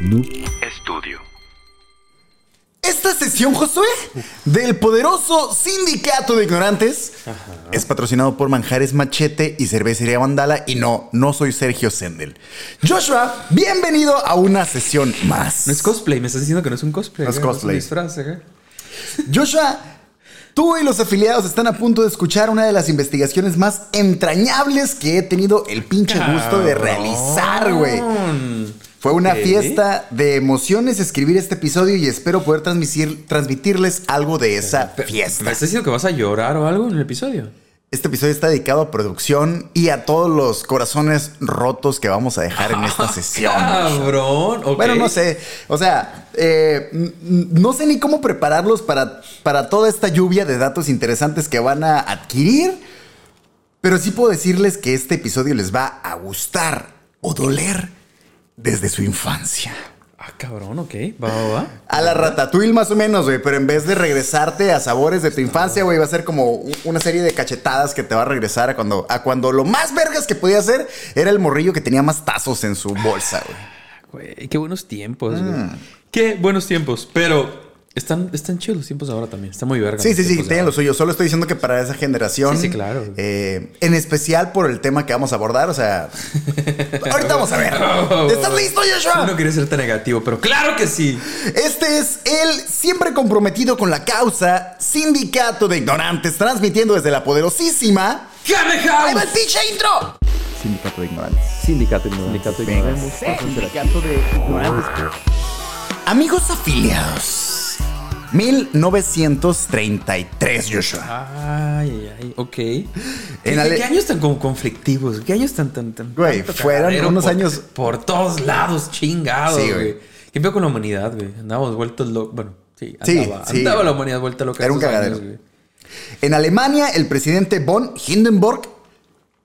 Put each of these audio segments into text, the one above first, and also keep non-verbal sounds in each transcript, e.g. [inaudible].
Noob Studio. Esta sesión, Josué, del poderoso Sindicato de Ignorantes es patrocinado por Manjares Machete y Cervecería Mandala. Y no, no soy Sergio Sendel. Joshua, bienvenido a una sesión más. No es cosplay, me estás diciendo que no es un cosplay. No es ¿eh? cosplay. un disfraz, ¿eh? Joshua, tú y los afiliados están a punto de escuchar una de las investigaciones más entrañables que he tenido el pinche gusto de realizar, güey. Fue una fiesta de emociones escribir este episodio y espero poder transmitir, transmitirles algo de esa ¿Me fiesta. estás diciendo que vas a llorar o algo en el episodio? Este episodio está dedicado a producción y a todos los corazones rotos que vamos a dejar en esta [laughs] sesión. Cabrón. Bueno, no sé. O sea, eh, no sé ni cómo prepararlos para, para toda esta lluvia de datos interesantes que van a adquirir. Pero sí puedo decirles que este episodio les va a gustar o doler desde su infancia. Ah, cabrón, ok. Va, va, va. A la ratatouille más o menos, güey. Pero en vez de regresarte a sabores de tu infancia, güey, va a ser como una serie de cachetadas que te va a regresar a cuando, a cuando lo más vergas que podía hacer era el morrillo que tenía más tazos en su bolsa, güey. Güey, qué buenos tiempos, güey. Mm. Qué buenos tiempos. Pero están, están chidos los tiempos ahora también. Está muy verga. Sí, sí, sí, de tienen lo ahora. suyo. Solo estoy diciendo que para esa generación. Sí, sí, claro. eh, en especial por el tema que vamos a abordar. O sea, [laughs] ahorita vamos a ver. ¿Estás listo, Joshua? no quería ser tan negativo, pero claro que sí. Este es el siempre comprometido con la causa Sindicato de Ignorantes, transmitiendo desde la poderosísima. ¡Game ¡Ahí va el pinche intro! Sindicato de Ignorantes. Sindicato Sindicato Venga. Sindicato de Ignorantes. Amigos afiliados. 1933, Joshua. Ay, ay, ok. En ¿Qué, ale- qué años tan como conflictivos? ¿Qué años tan, tan, tan. Güey, fueron unos por- años- Por todos lados, chingados, Sí, güey. ¿Qué peor con la humanidad, güey? Andábamos vueltos locos. Bueno, sí, Sí, andaba. sí. Andaba la humanidad vuelta loca. Era un cagadero. años. En Alemania, el presidente von Hindenburg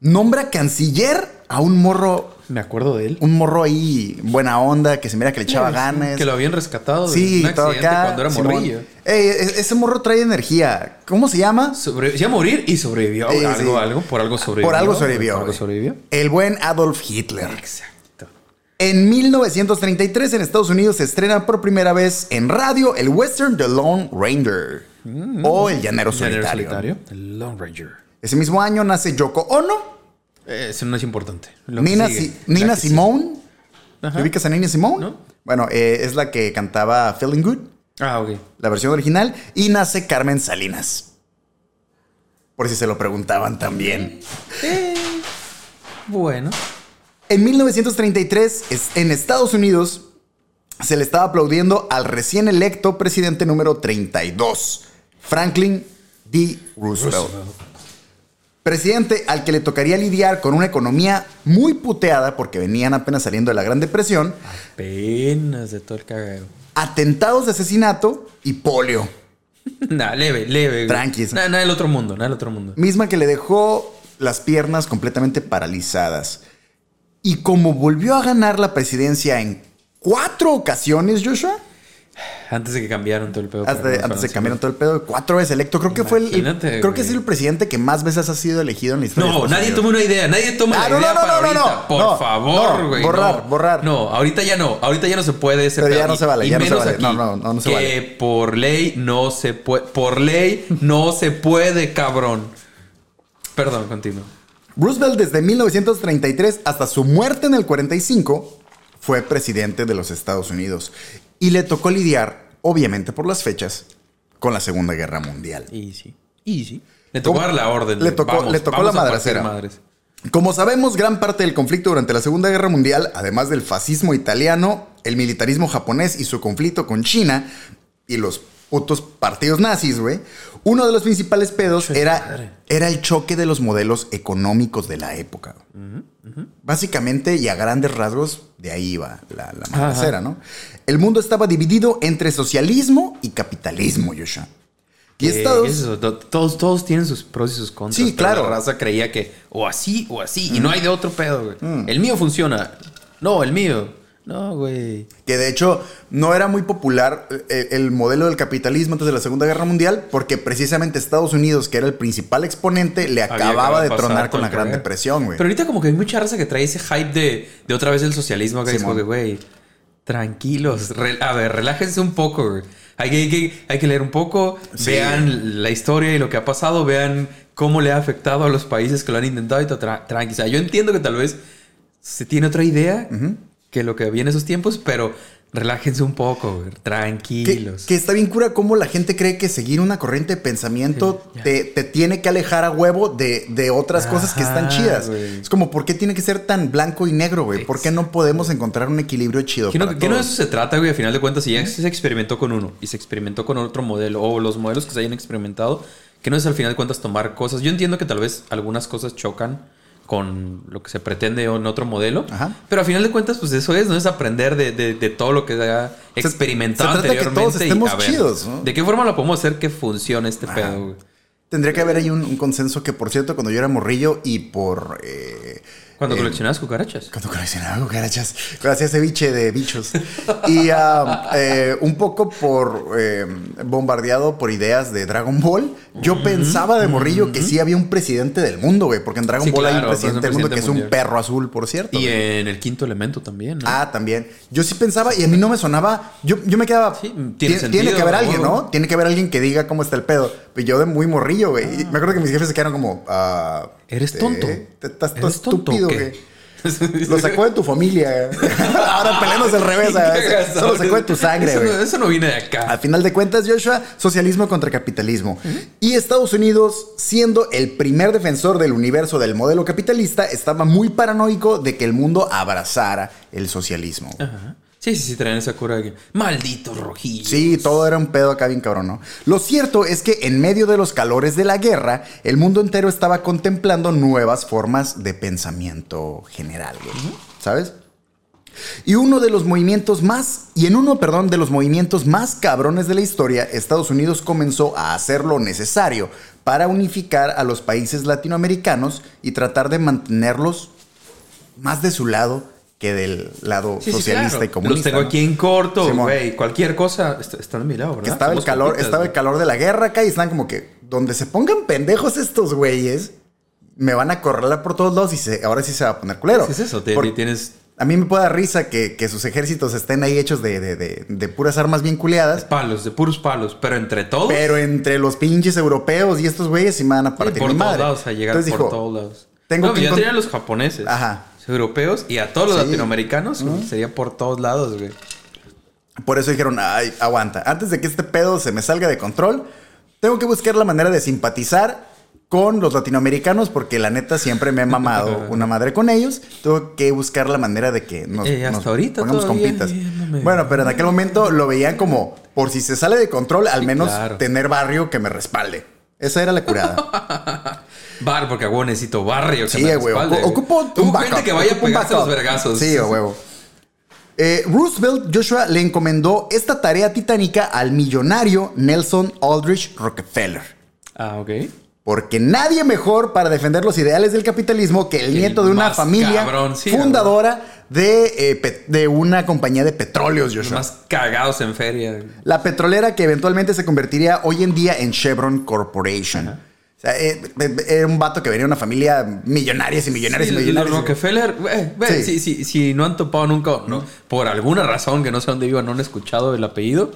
nombra canciller a un morro, Me acuerdo de él. un morro ahí buena onda, que se mira que le echaba Sí, ganas. Que lo habían rescatado de Sí, un todo accidente acá. cuando era Simón. morrillo. Ey, e- ese morro trae energía. ¿Cómo se llama? Sobre, se iba a morir y sobrevivió. Algo, sí. algo, por algo sobrevivió. Por algo sobrevivió. Por algo sobrevivió. El buen Adolf Hitler. Exacto. En 1933 en Estados Unidos se estrena por primera vez en radio el western The Lone Ranger o El Llanero Llanero Solitario. solitario. El Lone Ranger. Ese mismo año nace Yoko Ono, Eso no es importante. Nina, sigue. Nina. Simone. ¿Te ubicas a Nina Simone? No. Bueno, eh, es la que cantaba Feeling Good, Ah, ok. la versión original, y nace Carmen Salinas. Por si se lo preguntaban también. Eh, bueno. En 1933, es- en Estados Unidos, se le estaba aplaudiendo al recién electo presidente número 32, Franklin D. Roosevelt. Presidente al que le tocaría lidiar con una economía muy puteada porque venían apenas saliendo de la Gran Depresión, Apenas de todo el cagadero. atentados de asesinato y polio, [laughs] Nada, leve, leve. Tranquis. Nada, nada del otro mundo, nada del otro mundo. misma que le dejó las piernas completamente paralizadas. Y como volvió a ganar la presidencia en cuatro ocasiones, Joshua, Antes de que cambiaran todo el pedo. Hasta- antes se para- cambiaron todo el pedo, cuatro veces electo. Creo que fue el. Creo que es el presidente que más veces ha sido elegido en la historia. de No, nadie toma una idea, nadie toma Ah, la no, idea no, no, para no, ahorita. no, Por favor, güey. borrar, borrar. No, ahorita ya no, ahorita ya no se puede ese Pero ya pedo. no se vale, Y ya no se vale. aquí, No, no, no, no se que vale. por ley no se puede, por ley no se puede, cabrón. Perdón, continúo. Roosevelt desde 1933 hasta su muerte en el 45 fue presidente de los Estados Unidos. Y le tocó lidiar, obviamente por las fechas, con la Segunda Guerra Mundial. Easy. Easy. Le tocó dar la orden. Le tocó- vamos, le tocó vamos la madracera. madres. Como sabemos, gran parte del conflicto durante la Segunda Guerra Mundial, además del fascismo italiano, el militarismo japonés y su conflicto con China y los putos partidos nazis, güey, uno de los principales pedos era, era el choque de los modelos económicos de la época. Básicamente y a grandes rasgos, de ahí va la, la ¿no? El mundo estaba dividido entre socialismo y capitalismo, Joshua. Y Eh, Estados... eso, to- todos, todos tienen sus pros y sus contras. Sí, claro. La raza creía que o así o así. Y no hay de otro pedo, güey. El mío funciona. No, el mío. No, güey. Que de hecho no era muy popular eh, el modelo del capitalismo antes de la Segunda Guerra Mundial, porque precisamente Estados Unidos, que era el principal exponente, le Había acababa de tronar con la Gran. Depresión, güey. Pero ahorita como que hay mucha raza que trae ese hype de, de otra vez el socialismo. Que es como Simón. que, güey, Tranquilos. Re- a ver, relájense un poco, güey. Hay que, hay que, hay que leer un poco, Sí. vean la historia y lo que ha pasado, vean cómo le ha afectado a los países que lo han intentado y todo. Tra tranqui. O sea, yo entiendo que tal vez se tiene otra idea que lo que había en esos tiempos, pero relájense un poco. Que, Tranquilos. que está bien cura cómo la gente cree que seguir una corriente de pensamiento Sí, te, te tiene que alejar a huevo de, de otras cosas que están chidas. Es como, ¿por qué tiene que ser tan blanco y negro, güey? ¿Por qué no podemos encontrar un equilibrio chido? Que no, que no de eso se trata, güey. A final de cuentas, si ya se experimentó con uno y se experimentó con otro modelo o los modelos que se hayan experimentado, que no es al final de cuentas tomar cosas. Yo entiendo que tal vez algunas cosas chocan con lo que se pretende en otro modelo, Ajá. pero a final de cuentas, pues eso es, ¿no? Es aprender de, de- de todo lo que se ha experimentado se trata que anteriormente. todos y estemos a ver, chidos, ¿no? ¿De qué forma lo podemos hacer que funcione este Ajá. pedo, güey? Tendría que haber ahí un, un consenso que, por cierto, cuando yo era morrillo y por... eh, Cuando eh, coleccionabas cucarachas. Cuando coleccionaba cucarachas, cuando hacía ceviche de bichos. Y ah, eh, un poco por eh, bombardeado por ideas de Dragon Ball, yo pensaba de morrillo que sí había un presidente del mundo, güey. Porque en Dragon Sí, Ball hay un pues, presidente del mundo que es un perro azul, por cierto. Y güey. en el quinto elemento también, ¿no? Ah, también. Yo sí pensaba y a mí no me sonaba. Yo, yo me quedaba. Sí, tiene tiene, sentido, tiene que haber alguien. ¿no? Tiene que haber alguien que diga cómo está el pedo. Pero yo de muy morrillo, güey. Y me acuerdo que mis jefes se quedaron como. ah, ¿Eres tonto? te- Estás todo ¿Eres tonto o estúpido, güey. Lo sacó de tu familia. [laughs] Ahora peleándose al revés. Eso lo sacó de tu sangre, Eso no, eso no viene de acá. Al final de cuentas, Joshua, socialismo contra capitalismo. Y Estados Unidos, siendo el primer defensor del universo del modelo capitalista, estaba muy paranoico de que el mundo abrazara el socialismo. Ajá. Sí, sí, sí, traen esa cura de que. Malditos rojillos. Sí, todo era un pedo acá bien cabrón, ¿no? Lo cierto es que en medio de los calores de la guerra, el mundo entero estaba contemplando nuevas formas de pensamiento general, güey. ¿Sabes? Y uno de los movimientos más, y en uno, perdón, de los movimientos más cabrones de la historia, Estados Unidos comenzó a hacer lo necesario para unificar a los países latinoamericanos y tratar de mantenerlos más de su lado que del lado Sí, sí, socialista claro. y comunista. Los tengo ¿no? aquí en corto, güey. Cualquier cosa. Está, está de mi lado, ¿verdad? Que estaba el calor, compitas, estaba el calor de la guerra acá y están como que donde se pongan pendejos estos güeyes, me van a correr por todos lados y se- ahora sí se va a poner culero. ¿Qué es eso? Te- Por- tienes a mí me puede dar risa que, que sus ejércitos estén ahí hechos de, de- de- de puras armas bien culeadas, palos, de puros palos. Pero entre todos. pero entre los pinches europeos y estos güeyes sí me van a sí, partir por mi todos madre. lados, a llegar Entonces por dijo, todos lados. tengo no, que ya tenían los japoneses. Ajá. Europeos y a todos los Sí. latinoamericanos. Sería por todos lados, güey. Por eso dijeron, ay, aguanta, antes de que este pedo se me salga de control, tengo que buscar la manera de simpatizar con los latinoamericanos porque la neta siempre me he mamado [laughs] una madre con ellos. Tengo que buscar la manera de que nos, Eh, hasta nos ahorita pongamos todavía, compitas. eh, no me- Bueno, pero en aquel momento lo veían como, por si se sale de control, al Sí, menos claro. tener barrio que me respalde. Esa era la curada. [laughs] Bar, porque a huevo necesito barrio. Sí, ocu- Ocupo un backup, gente que vaya a pegarse los vergazos. Sí, a huevo. Eh, Roosevelt Joshua le encomendó esta tarea titánica al millonario Nelson Aldrich Rockefeller. Ah, ok. Porque nadie mejor para defender los ideales del capitalismo que el El nieto de una familia cabrón, sí, fundadora de, eh, de una compañía de petróleos, Joshua. más cagados en feria. La petrolera que eventualmente se convertiría hoy en día en Chevron Corporation. O sea, eh, eh, era un vato que venía de una familia millonarias y millonarias Sí, y los millonarias. Rockefeller, güey, Sí. si, si- si no han topado nunca, no, por alguna razón que no sé dónde vivan, no han escuchado el apellido,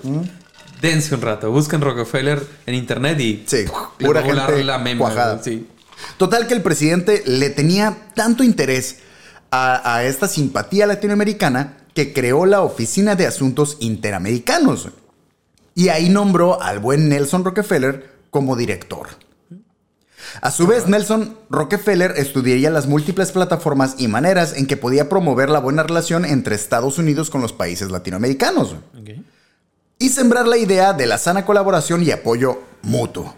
dense un rato, busquen Rockefeller en internet y Sí, pura gente la sí. Total que el presidente le tenía tanto interés a, a esta simpatía latinoamericana que creó la Oficina de Asuntos Interamericanos. Y ahí nombró al buen Nelson Rockefeller como director. A su vez, Nelson Rockefeller estudiaría las múltiples plataformas y maneras en que podía promover la buena relación entre Estados Unidos con los países latinoamericanos y sembrar la idea de la sana colaboración y apoyo mutuo.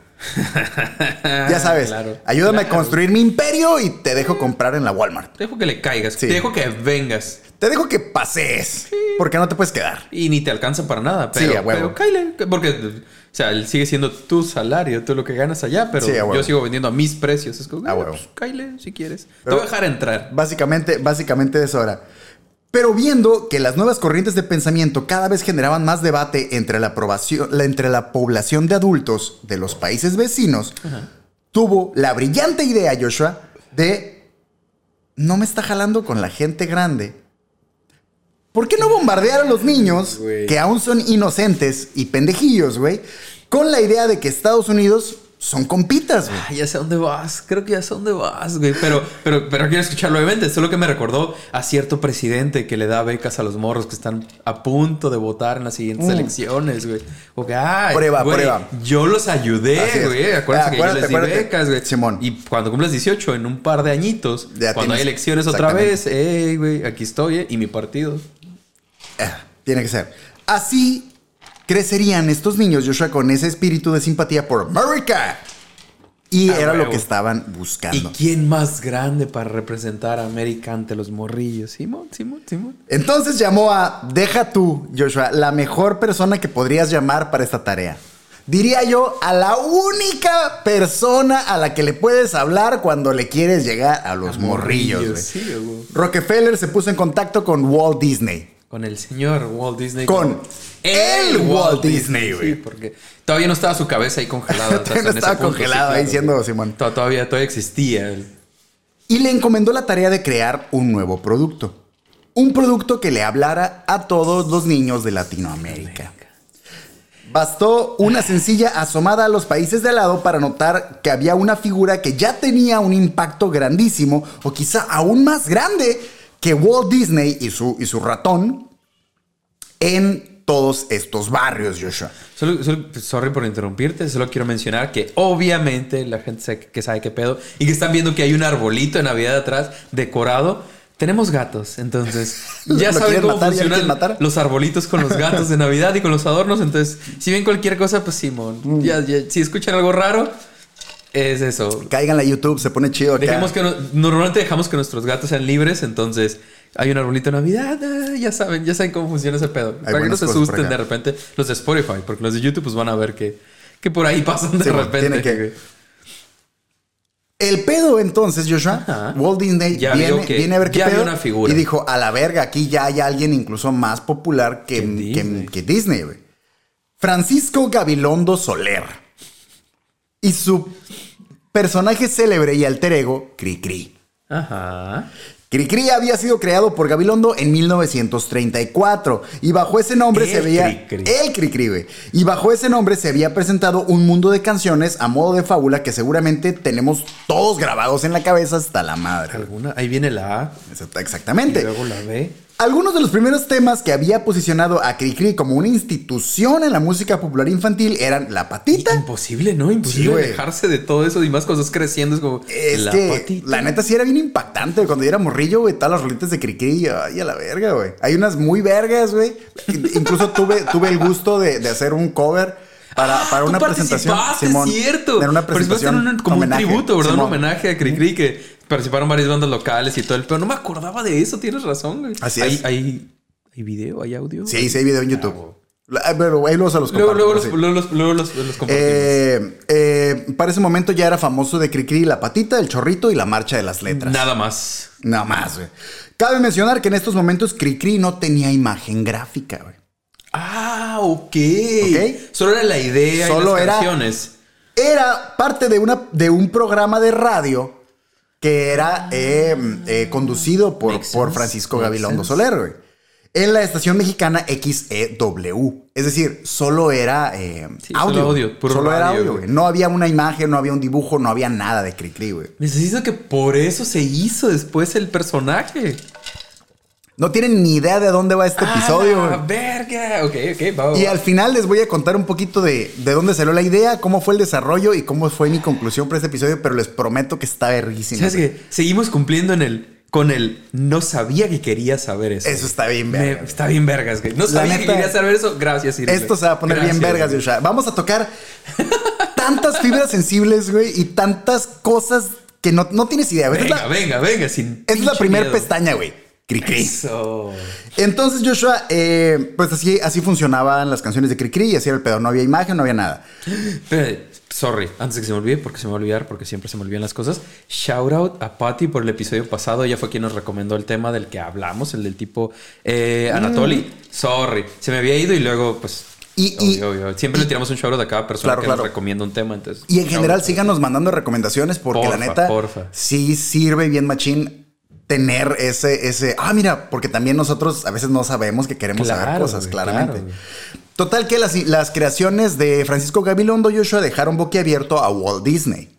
Ya [laughs] sabes, Claro. ayúdame a construir mi imperio y te dejo comprar en la Walmart. Te dejo que le caigas, Sí. te dejo que vengas. Te dejo que pasees, porque no te puedes quedar. Y ni te alcanza para nada, Sí, pero, a huevo. pero cáile, porque, o sea, sigue siendo tu salario, tú lo que ganas allá, pero Sí, a yo sigo vendiendo a mis precios. Es como, A ah, huevo. pues, cáile si quieres. te voy a dejar entrar. Básicamente, básicamente eso era. Pero viendo que las nuevas corrientes de pensamiento cada vez generaban más debate entre la, entre la población de adultos de los países vecinos, tuvo la brillante idea, Joshua, de no me está jalando con la gente grande. ¿Por qué no bombardear a los niños que aún son inocentes y pendejillos, güey? Con la idea de que Estados Unidos son compitas, güey. Ay, ya sé dónde vas. Creo que ya sé dónde vas, güey. Pero, pero, pero quiero escucharlo, obviamente. Solo que me recordó a cierto presidente que le da becas a los morros que están a punto de votar en las siguientes Mm. elecciones, güey. O que, ay, Prueba, güey, prueba. Yo los ayudé, güey. Acuérdense que yo les di becas, güey. Simón. Y cuando cumplas 18, en un par de añitos, Ya cuando hay elecciones otra vez, hey, güey, aquí estoy, eh, y mi partido. Eh, tiene que ser. Así crecerían estos niños, Joshua, con ese espíritu de simpatía por América. Y Ah, era lo que estaban ¿Y buscando. quién más grande para representar a América ante los morrillos? Simón, Simón, Simón. Entonces llamó a, deja tú, Joshua, la mejor persona que podrías llamar para esta tarea. Diría yo, a la única persona a la que le puedes hablar cuando le quieres llegar a los morrillos. sí. Rockefeller se puso en contacto con Walt Disney. Con el señor Walt Disney. Con el Walt Disney, güey. Sí, porque todavía no estaba su cabeza ahí congelada. [laughs] Todavía no estaba punto, congelado ahí siendo. Simón. To- Todavía, todavía existía. y le encomendó la tarea de crear un nuevo producto. Un producto que le hablara a todos los niños de Latinoamérica. Bastó una sencilla asomada a los países de al lado para notar que había una figura que ya tenía un impacto grandísimo, o quizá aún más grande, que Walt Disney y su, y su ratón en todos estos barrios, Joshua. Solo, solo- sorry por interrumpirte, solo quiero mencionar que obviamente la gente sabe- que sabe qué pedo y que están viendo que hay un arbolito de Navidad atrás decorado. Tenemos gatos, entonces [laughs] ya ¿Lo saben cómo matar? ¿Ya lo funcionan matar? los arbolitos con los gatos de Navidad y con los adornos. Entonces, si ven cualquier cosa, pues Simón, Mm. ya, ya, si escuchan algo raro, es eso. Cáiganle a YouTube, se pone chido acá. Dejemos que no- normalmente dejamos que nuestros gatos sean libres, entonces hay un arbolito de Navidad, ah, ya saben, ya saben cómo funciona ese pedo. Para que no se asusten de repente los de Spotify, porque los de YouTube pues van a ver que, que por ahí pasan de Sí, repente. que-. El pedo entonces, Joshua, Ajá. Walt Disney Ya viene, vio que- viene a ver qué pedo una figura. y dijo, a la verga, aquí ya hay alguien incluso más popular que, Que que- Disney. que Disney, güey. Francisco Gabilondo Soler. Y su personaje célebre y alter ego, Cricri. Ajá. Cricri había sido creado por Gabilondo en 1934 y bajo ese nombre El se veía Cricri. el Cricri, güey. Y bajo ese nombre se había presentado un mundo de canciones a modo de fábula que seguramente tenemos todos grabados en la cabeza hasta la madre. Alguna, ahí viene la A Exact- y Exactamente. luego la B. Algunos de los primeros temas que había posicionado a Cricri como una institución en la música popular infantil eran La Patita. Imposible, ¿no? Imposible güey. dejarse de todo eso y más cosas creciendo. Es como Es la que patita. la neta sí era bien impactante. Cuando yo era morrillo, güey, todas las rolitas de Cricri, ay, a la verga, güey. Hay unas muy vergas, güey. Incluso tuve, tuve el gusto de, de hacer un cover para, para Ah, una presentación. Simón, cierto. Era una en presentación. un- como homenaje, un tributo, ¿verdad? Simón. Un homenaje a Cricri que participaron varias bandas locales y todo el pero no me acordaba de eso, tienes razón, güey. Así hay, es. Hay, hay video, hay audio. Sí, sí, hay video en YouTube. La- Pero ahí luego se los Luego, comparto. luego, sí. luego, los, luego los- los. Eh, eh, para ese momento ya era famoso de Cricri la patita, el chorrito y la marcha de las letras. Nada más. Nada más, güey. Cabe mencionar que en estos momentos Cricri no tenía imagen gráfica, güey. Ah, ok. Ok. Solo era la idea Solo y las era- canciones. Era parte de, una, de un programa de radio que era eh, eh, conducido por, por Francisco Gabilondo. Soler, güey. En la estación mexicana XEW. Es decir, solo era eh, Sí, solo audio. audio, puro solo era radio, audio, güey. güey. No había una imagen, no había un dibujo, no había nada de Cricri, güey. Necesito que por eso se hizo después el personaje. No tienen ni idea de dónde va este episodio, ¡Ah, verga! Ok, ok, va, va, Y al final les voy a contar un poquito de, de dónde salió la idea, cómo fue el desarrollo y cómo fue mi conclusión para este episodio, pero les prometo que está verguísimo. ¿Sabes qué? Seguimos cumpliendo en el. Con el. No sabía que quería saber eso. Eso está bien, Me- verga. está bien, vergas, güey. No La sabía que quería saber eso. Gracias, Cirilo. Esto se va a poner bien vergas. Joshua. Vamos a tocar [laughs] tantas fibras sensibles, güey, y tantas cosas que no, no tienes idea. Venga, la, venga, venga. Sin es la primera pestaña, güey. Cricri. Eso. Entonces, Joshua, eh, pues así, así funcionaban las canciones de Cricri y así era el pedo. No había imagen, no había nada. Sorry, antes de que se me olvide, porque se me va a olvidar, porque siempre se me olvidan las cosas. Shout out a Patty por el episodio pasado. Ella fue quien nos recomendó el tema del que hablamos, el del tipo eh, Anatoly. Mm. Sorry, se me había ido y luego, pues. Y- y- obvio, obvio. Siempre le tiramos un shout out a cada persona Claro, que claro. nos recomienda un tema. Entonces, Y en general síganos mandando recomendaciones porque la neta porfa. sí sirve bien machín tener ese, ese, ah, mira, porque también nosotros a veces no sabemos que queremos saber Claro, cosas, güey, claramente. claro. Total que las, las creaciones de Francisco Gabilondo Joshua dejaron boquiabierto a Walt Disney.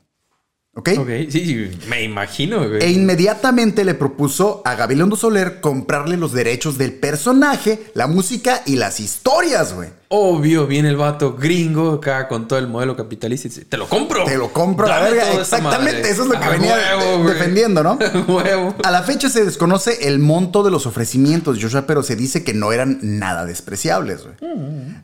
¿Ok? Ok, sí, sí, me imagino, güey. E inmediatamente le propuso a Gabilondo Soler comprarle los derechos del personaje, la música y las historias, güey. Obvio, viene el vato gringo acá con todo el modelo capitalista y dice, te lo compro. Te lo compro a la verga. Exactamente, madre". eso es lo que A venía huevo, defendiendo, ¿no? [laughs] A huevo. A la fecha se desconoce el monto de los ofrecimientos, Joshua, pero se dice que no eran nada despreciables. güey.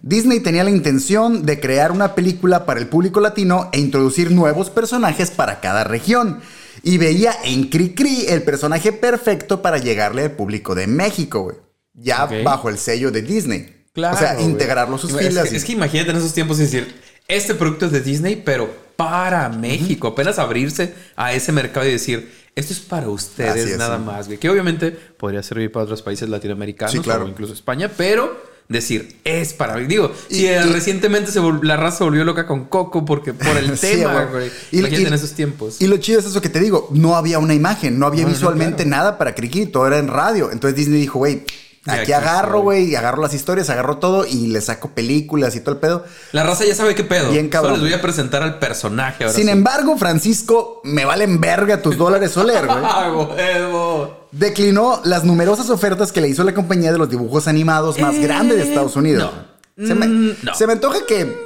Disney tenía la intención de crear una película para el público latino e introducir nuevos personajes para cada región. Y veía en Cricri el personaje perfecto para llegarle al público de México, güey. Ya bajo el sello de Disney. Claro. o sea, integrarlo a sus Es filas. que- y- Es que imagínate en esos tiempos decir, este producto es de Disney, pero para México. Apenas abrirse a ese mercado y decir, esto es para ustedes es, nada sí. más, güey. Que obviamente podría servir para otros países latinoamericanos Sí, claro. o incluso España, pero decir, es para Digo, Y- si eh, y- recientemente se la raza se volvió loca con Coco porque por el [laughs] Sí, tema, güey. Y- y- en esos tiempos. Y lo chido es eso que te digo, no había una imagen, no había No, no, visualmente claro. nada para Cricri, todo era en radio. Entonces Disney dijo, güey, aquí aquí agarro, güey, y agarro las historias, agarro todo y le saco películas y todo el pedo. la raza ya sabe qué pedo. Bien cabrón. Solo les voy a presentar al personaje ahora Sin sí. embargo, Francisco, me valen verga tus dólares Soler, güey. [laughs] Declinó las numerosas ofertas que le hizo la compañía de los dibujos animados más Eh, grande de Estados Unidos. no. Se, me, Mm, no. se me antoja que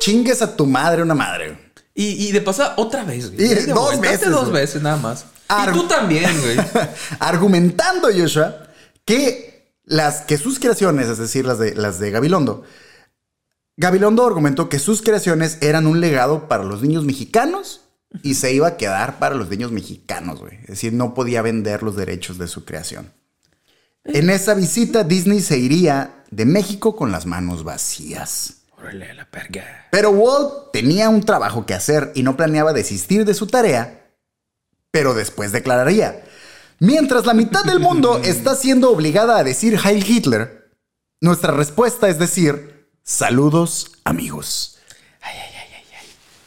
chingues a tu madre una madre. Y, y de pasada otra vez, güey. Y dos vuelta, veces, dos güey. veces nada más. Y tú también, güey. [laughs] argumentando Joshua que las que sus creaciones, es decir, las de las de Gabilondo, Gabilondo argumentó que sus creaciones eran un legado para los niños mexicanos y se iba a quedar para los niños mexicanos, güey. Es decir, no podía vender los derechos de su creación. En esa visita, Disney se iría de México con las manos vacías. Órale, a la perga. Pero Walt tenía un trabajo que hacer y no planeaba desistir de su tarea, pero después declararía, mientras la mitad del mundo está siendo obligada a decir Heil Hitler, nuestra respuesta es decir, saludos amigos.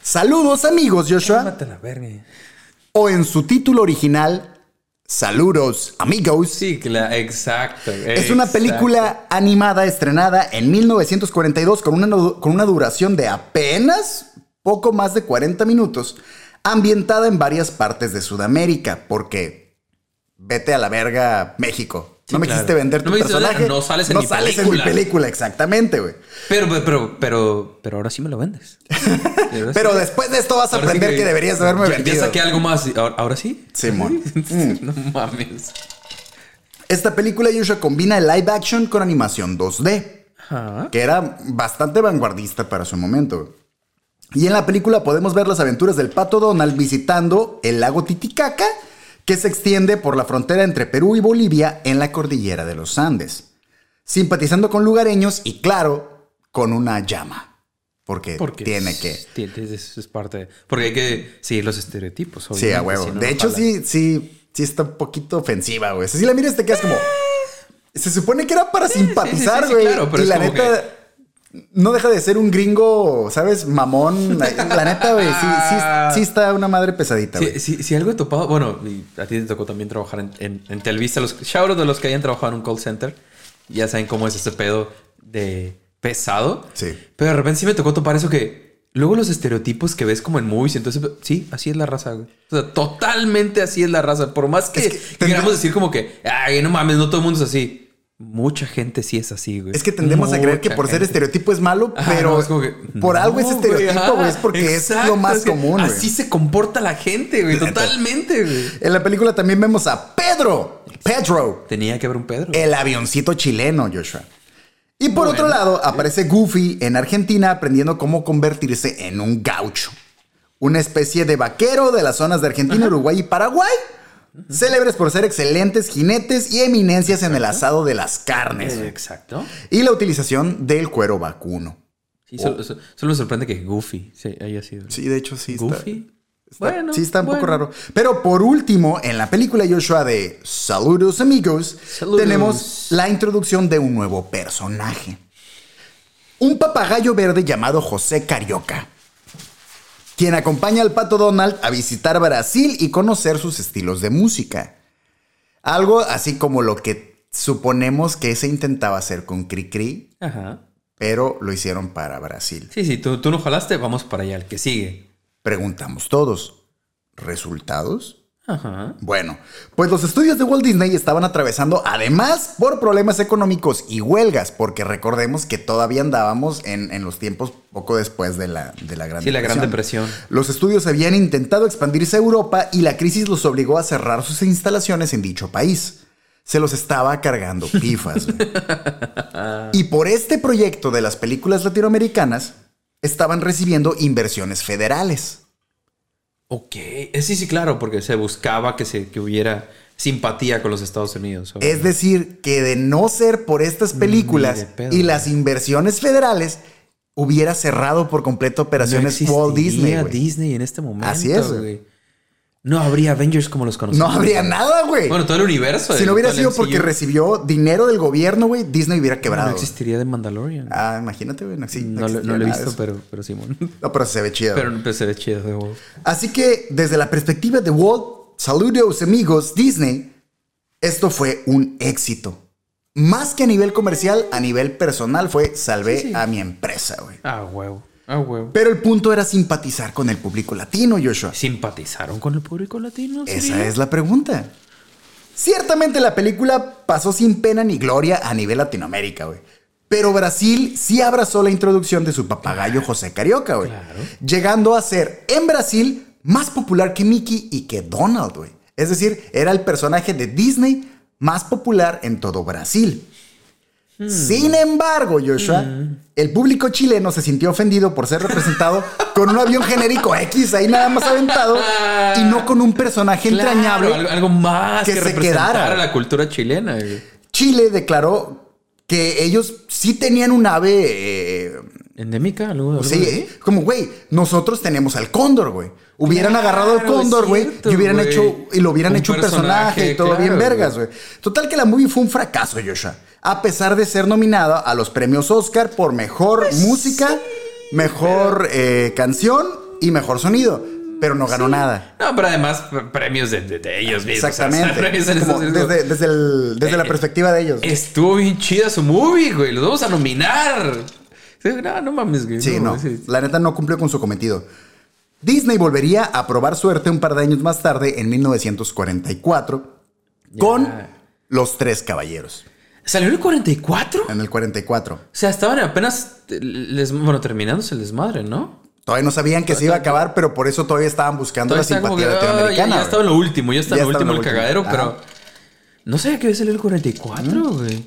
Saludos amigos, Joshua, Mate la verga. o en su título original, saludos amigos. Sí, la, exacto. Es una película animada estrenada en 1942 con una, con una duración de apenas poco más de 40 minutos, ambientada en varias partes de Sudamérica, porque vete a la verga México. Sí, no me claro. quisiste vender tu No me personaje. vender, no sales en no mi sales película. en mi película, exactamente, güey. Pero, pero, pero, pero ahora sí me lo vendes. [laughs] Pero después de esto vas a Ahora sí aprender que, deberías haberme ya, vendido. Ya saqué algo más. ¿Ahora, ahora sí? Simón. [laughs] no mames. Esta película, Joshua, combina el live action con animación 2D. Ajá. que era bastante vanguardista para su momento. Y en la película podemos ver las aventuras del pato Donald visitando el lago Titicaca, que se extiende por la frontera entre Perú y Bolivia en la cordillera de los Andes, simpatizando con lugareños y, claro, con una llama. Porque, Porque tiene que. es- es, parte de- Porque hay que seguir los estereotipos. Sí, a huevo. si no, de hecho, jala. sí, sí, sí está un poquito ofensiva, güey. Si la miras, te quedas como. Se supone que era para simpatizar, sí, sí, güey. claro, pero y la neta. No deja de ser un gringo, ¿sabes? Mamón. [laughs] La neta, güey. Sí, sí, sí está una madre pesadita, güey. Si, si, si algo he topado, bueno, y a ti te tocó también trabajar en, en, en Televisa, los out de los que hayan trabajado en un call center, ya saben cómo es este pedo de pesado. Sí. Pero de repente sí me tocó topar eso que luego los estereotipos que ves como en movies, entonces sí, así es la raza, güey. O sea, totalmente así es la raza. Por más que, Es que tendré- queramos decir como que, ay, no mames, no todo el mundo es así. Mucha gente sí es así, güey. Es que tendemos a creer que por ser estereotipo es malo, pero no, es como que, por algo es estereotipo, güey. Es porque es lo más es que común. Así se comporta la gente, güey. Totalmente, güey. En la película también vemos a Pedro. Pedro. Tenía que haber un Pedro. El avioncito chileno, Joshua. Y por Bueno, otro lado, aparece Goofy en Argentina aprendiendo cómo convertirse en un gaucho. Una especie de vaquero de las zonas de Argentina, Uruguay y Paraguay. Célebres por ser excelentes jinetes y eminencias en el asado de las carnes. Exacto. Y la utilización del cuero vacuno. Sí, solo, so- solo me sorprende que Goofy haya sido. Sí, de hecho sí está. Goofy. está- bueno. sí, está un poco raro. Pero por último, en la película Joshua de Saludos amigos, Saludos. tenemos la introducción de un nuevo personaje. Un papagayo verde llamado José Carioca, quien acompaña al pato Donald a visitar Brasil y conocer sus estilos de música. Algo así como lo que suponemos que se intentaba hacer con Cricri, Ajá. pero lo hicieron para Brasil. Sí, sí, tú, tú no jalaste, vamos para allá, el que sigue. Preguntamos todos, ¿resultados? Ajá. Bueno, pues los estudios de Walt Disney estaban atravesando además por problemas económicos y huelgas, porque recordemos que todavía andábamos en, en los tiempos poco después de la, de la Gran Sí, la Gran Depresión. Depresión. Los estudios habían intentado expandirse a Europa y la crisis los obligó a cerrar sus instalaciones en dicho país. Se los estaba cargando pifas. [laughs] y por este proyecto de las películas latinoamericanas, estaban recibiendo inversiones federales. Ok. Eh, Sí, sí, claro, porque se buscaba que, se, que hubiera simpatía con los Estados Unidos. Es decir, que de no ser por estas películas pedo, y las inversiones federales, hubiera cerrado por completo no operaciones Walt Disney. Disney en este momento. Así es. No habría Avengers como los No conocemos. habría nada, güey. Bueno, todo el universo. si el- no hubiera sido porque recibió dinero del gobierno, güey, Disney hubiera No quebrado. existiría de Mandalorian. Ah, imagínate, güey. No, no, lo- no he visto, pero, pero Simón. [laughs] No, pero se ve chido. pero pues, se ve chido de huevo. Así que, desde la perspectiva de Walt, saludos amigos, Disney, esto fue un éxito. Más que a nivel comercial, a nivel personal fue salvé Sí, sí. a mi empresa, güey. Ah, huevo. Ah, huevo. Pero el punto era simpatizar con el público latino, Joshua. ¿Simpatizaron con el público latino? Esa es la pregunta. Ciertamente la película pasó sin pena ni gloria a nivel Latinoamérica, güey. Pero Brasil sí abrazó la introducción de su papagayo José Carioca, güey. Claro. Llegando a ser en Brasil más popular que Mickey y que Donald, güey. Es decir, era el personaje de Disney más popular en todo Brasil. Sin embargo, Joshua, el público chileno se sintió ofendido por ser representado [laughs] con un avión genérico X ahí nada más aventado y no con un personaje Claro, entrañable. algo, algo más que que, se quedara. la cultura chilena. güey. Chile declaró que ellos sí tenían un ave. eh, ¿Endémica? ¿Algo, algo sí, así? como güey, nosotros tenemos al cóndor, güey. Hubieran Claro, agarrado al cóndor, güey, y hubieran güey. hecho y lo hubieran Un hecho un personaje, personaje, y todo claro, bien vergas, güey. Total que la movie fue un fracaso, Joshua. A pesar de ser nominada a los premios Oscar por mejor Pues música, mejor eh, canción y mejor sonido, pero no ganó nada. No, pero además pre- premios de, de- de ellos mismos. Exactamente. O sea, [laughs] Como desde, desde el- desde la Eh, perspectiva de ellos. Estuvo bien chida su movie, güey. Los vamos a nominar. No, no mames, güey. Sí, no. sí. La neta no cumplió con su cometido. Disney volvería a probar suerte un par de años más tarde, en 1944, con Los Tres Caballeros, ¿Salió en el 44? O en el 44. sea, estaban apenas, les, bueno, terminándose el desmadre, ¿no? Todavía no sabían que se iba a acabar, pero por eso todavía estaban buscando la Todavía simpatía que, latinoamericana. ya, estaba en lo último, ya en lo estaba en último lo el último. cagadero, Ajá. pero no sabía que había salido el 44, güey.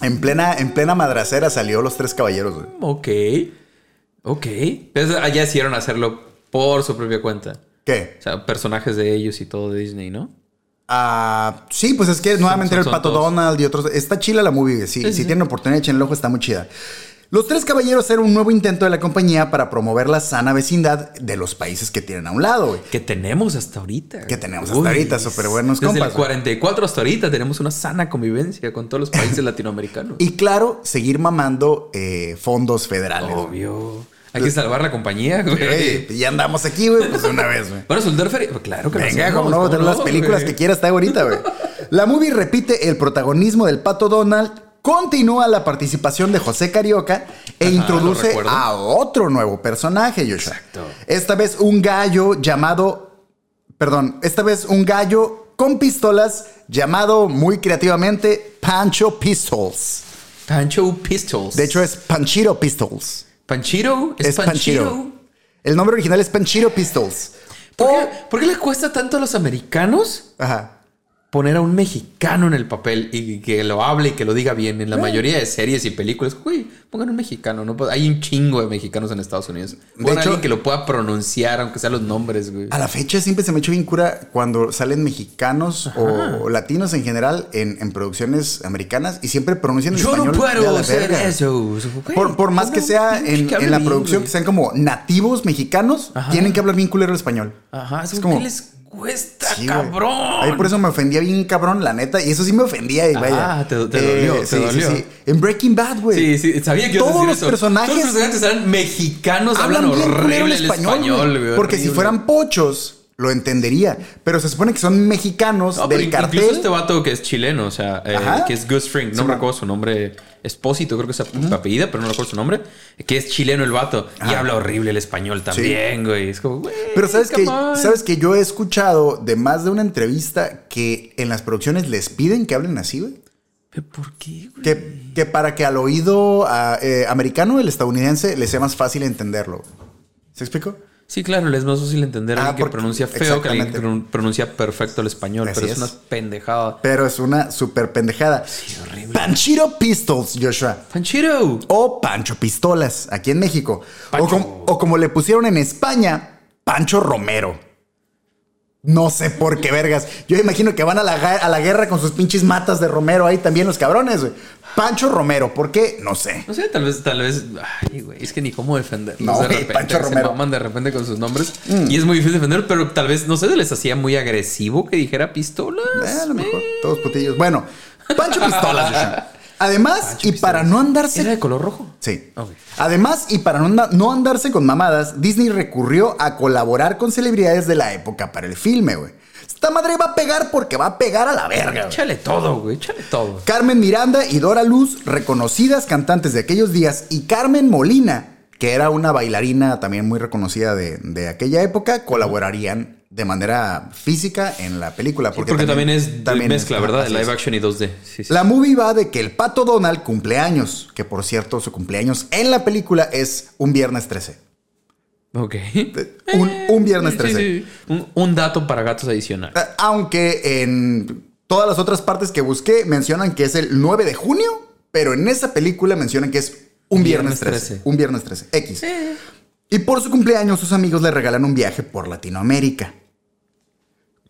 En plena, en plena madracera salió Los Tres Caballeros, güey. Ok. Ok. Pero allá decidieron hacerlo por su propia cuenta. ¿Qué? O sea, personajes de ellos y todo de Disney, ¿no? Ah, sí, pues es que nuevamente son- el Pato todos. Donald y otros. Está chila la movie, sí. Sí, si sí. tienen oportunidad, echen el ojo, está muy chida. Los Tres Caballeros era un nuevo intento de la compañía para promover la sana vecindad de los países que tienen a un lado, güey. Que tenemos hasta ahorita. Que tenemos hasta ahorita, súper buenos Desde compas, el 44 hasta ahorita tenemos una sana convivencia con todos los países [laughs] latinoamericanos. Y claro, seguir mamando eh, fondos federales. Obvio. Hay que salvar la compañía, güey. Güey, ya andamos aquí, güey, pues una vez, güey. Bueno, soltar feria. Claro que Venga, como no, ¿cómo tener las películas que quiera hasta ahorita, güey. La movie repite el protagonismo del Pato Donald, continúa la participación de José Carioca e Ajá, introduce a otro nuevo personaje, Joshua. Exacto. Esta vez un gallo llamado, perdón, esta vez un gallo con pistolas llamado muy creativamente Pancho Pistols. Pancho Pistols. De hecho es Panchito Pistols. Panchito es, Es Panchito. Panchito. El nombre original es Panchito Pistols. ¿Por, O- qué, por qué le cuesta tanto a los americanos Ajá. Poner a un mexicano en el papel y que lo hable y que lo diga bien? En la mayoría de series y películas, güey, pongan un mexicano. ¿no? Hay un chingo de mexicanos en Estados Unidos. A hecho- alguien que lo pueda pronunciar, aunque sea los nombres, güey. A la fecha siempre se me ha hecho bien cura cuando salen mexicanos o latinos en general en, en producciones americanas y siempre pronuncian en Yo no español. de a puedo hacer eso. güey. Por, por más que sea en, que hable en la bien, producción, güey. que sean como nativos mexicanos, Ajá. tienen que hablar bien culero español. Ajá, es, Es como... como- ¿Qué les cuesta, Sí, cabrón? Ahí por eso me ofendía bien cabrón, la neta. Y eso sí me ofendía. Y vaya. Ah, te- te dolió, te sí, dolió. Sí, sí. En Breaking Bad, güey. Sí, sí, sabía que Todos los eso. personajes Todos los personajes eran mexicanos, hablan, horrible el español, español, Porque si fueran pochos, lo entendería. Pero se supone que son mexicanos No, pero del in- incluso cartel. este vato que es chileno, o sea, eh, que es Gus Fring, no Sí, me man. recuerdo su nombre, Espósito, creo que es su apellida, pero no recuerdo su nombre, que es chileno el vato y habla horrible el español también, güey. Es como, güey. Pero sabes que, on. sabes que yo he escuchado de más de una entrevista que en las producciones les piden que hablen así, güey. ¿Pero ¿Por qué, güey? Que, que para que al oído ah, eh, americano, el estadounidense, le sea más fácil entenderlo. ¿Se explicó? Sí, claro, le es más fácil entender a Ah, alguien que pronuncia feo que alguien pronuncia perfecto el español, Así pero es, es. una pendejada. Pero es una super pendejada. Sí, horrible. Panchito Pistols, Joshua. Panchito. O Pancho Pistolas, aquí en México. O como le pusieron en España, Pancho Romero. No sé por qué vergas. Yo imagino que van a la, a la guerra con sus pinches matas de Romero ahí también los cabrones, güey. Pancho Romero, ¿por qué? No sé. No sé, tal vez, tal vez. Ay, güey, es que ni cómo defenderlos. No, de repente Pancho se Romero. Mm. maman de repente con sus nombres. Y es muy difícil defender, pero tal vez, no sé, les hacía muy agresivo que dijera pistolas. Eh, a lo mejor, eh. todos putillos. Bueno, Pancho Pistolas. [laughs] Además, Pancho y para no andarse ¿Era de color rojo? Sí. Además, y para no, anda- no andarse con mamadas, Disney recurrió a colaborar con celebridades de la época para el filme, güey. Esta madre va a pegar porque va a pegar a la verga. Échale todo, güey, échale todo. Carmen Miranda y Dora Luz, reconocidas cantantes de aquellos días, y Carmen Molina, que era una bailarina también muy reconocida de, de aquella época, colaborarían de manera física en la película. Porque, porque también, es también mezcla, es- ¿verdad? live action y 2D. Sí, sí. La movie va de que el pato Donald cumple años, que por cierto su cumpleaños en la película es un viernes 13. Ok. Un, un viernes Sí, 13. sí. Un, un dato para gatos adicional. Eh, Aunque en todas las otras partes que busqué mencionan que es el 9 de junio, pero en esa película mencionan que es un viernes, Viernes 13. 13. Un viernes 13. X. Y por su cumpleaños sus amigos le regalan un viaje por Latinoamérica.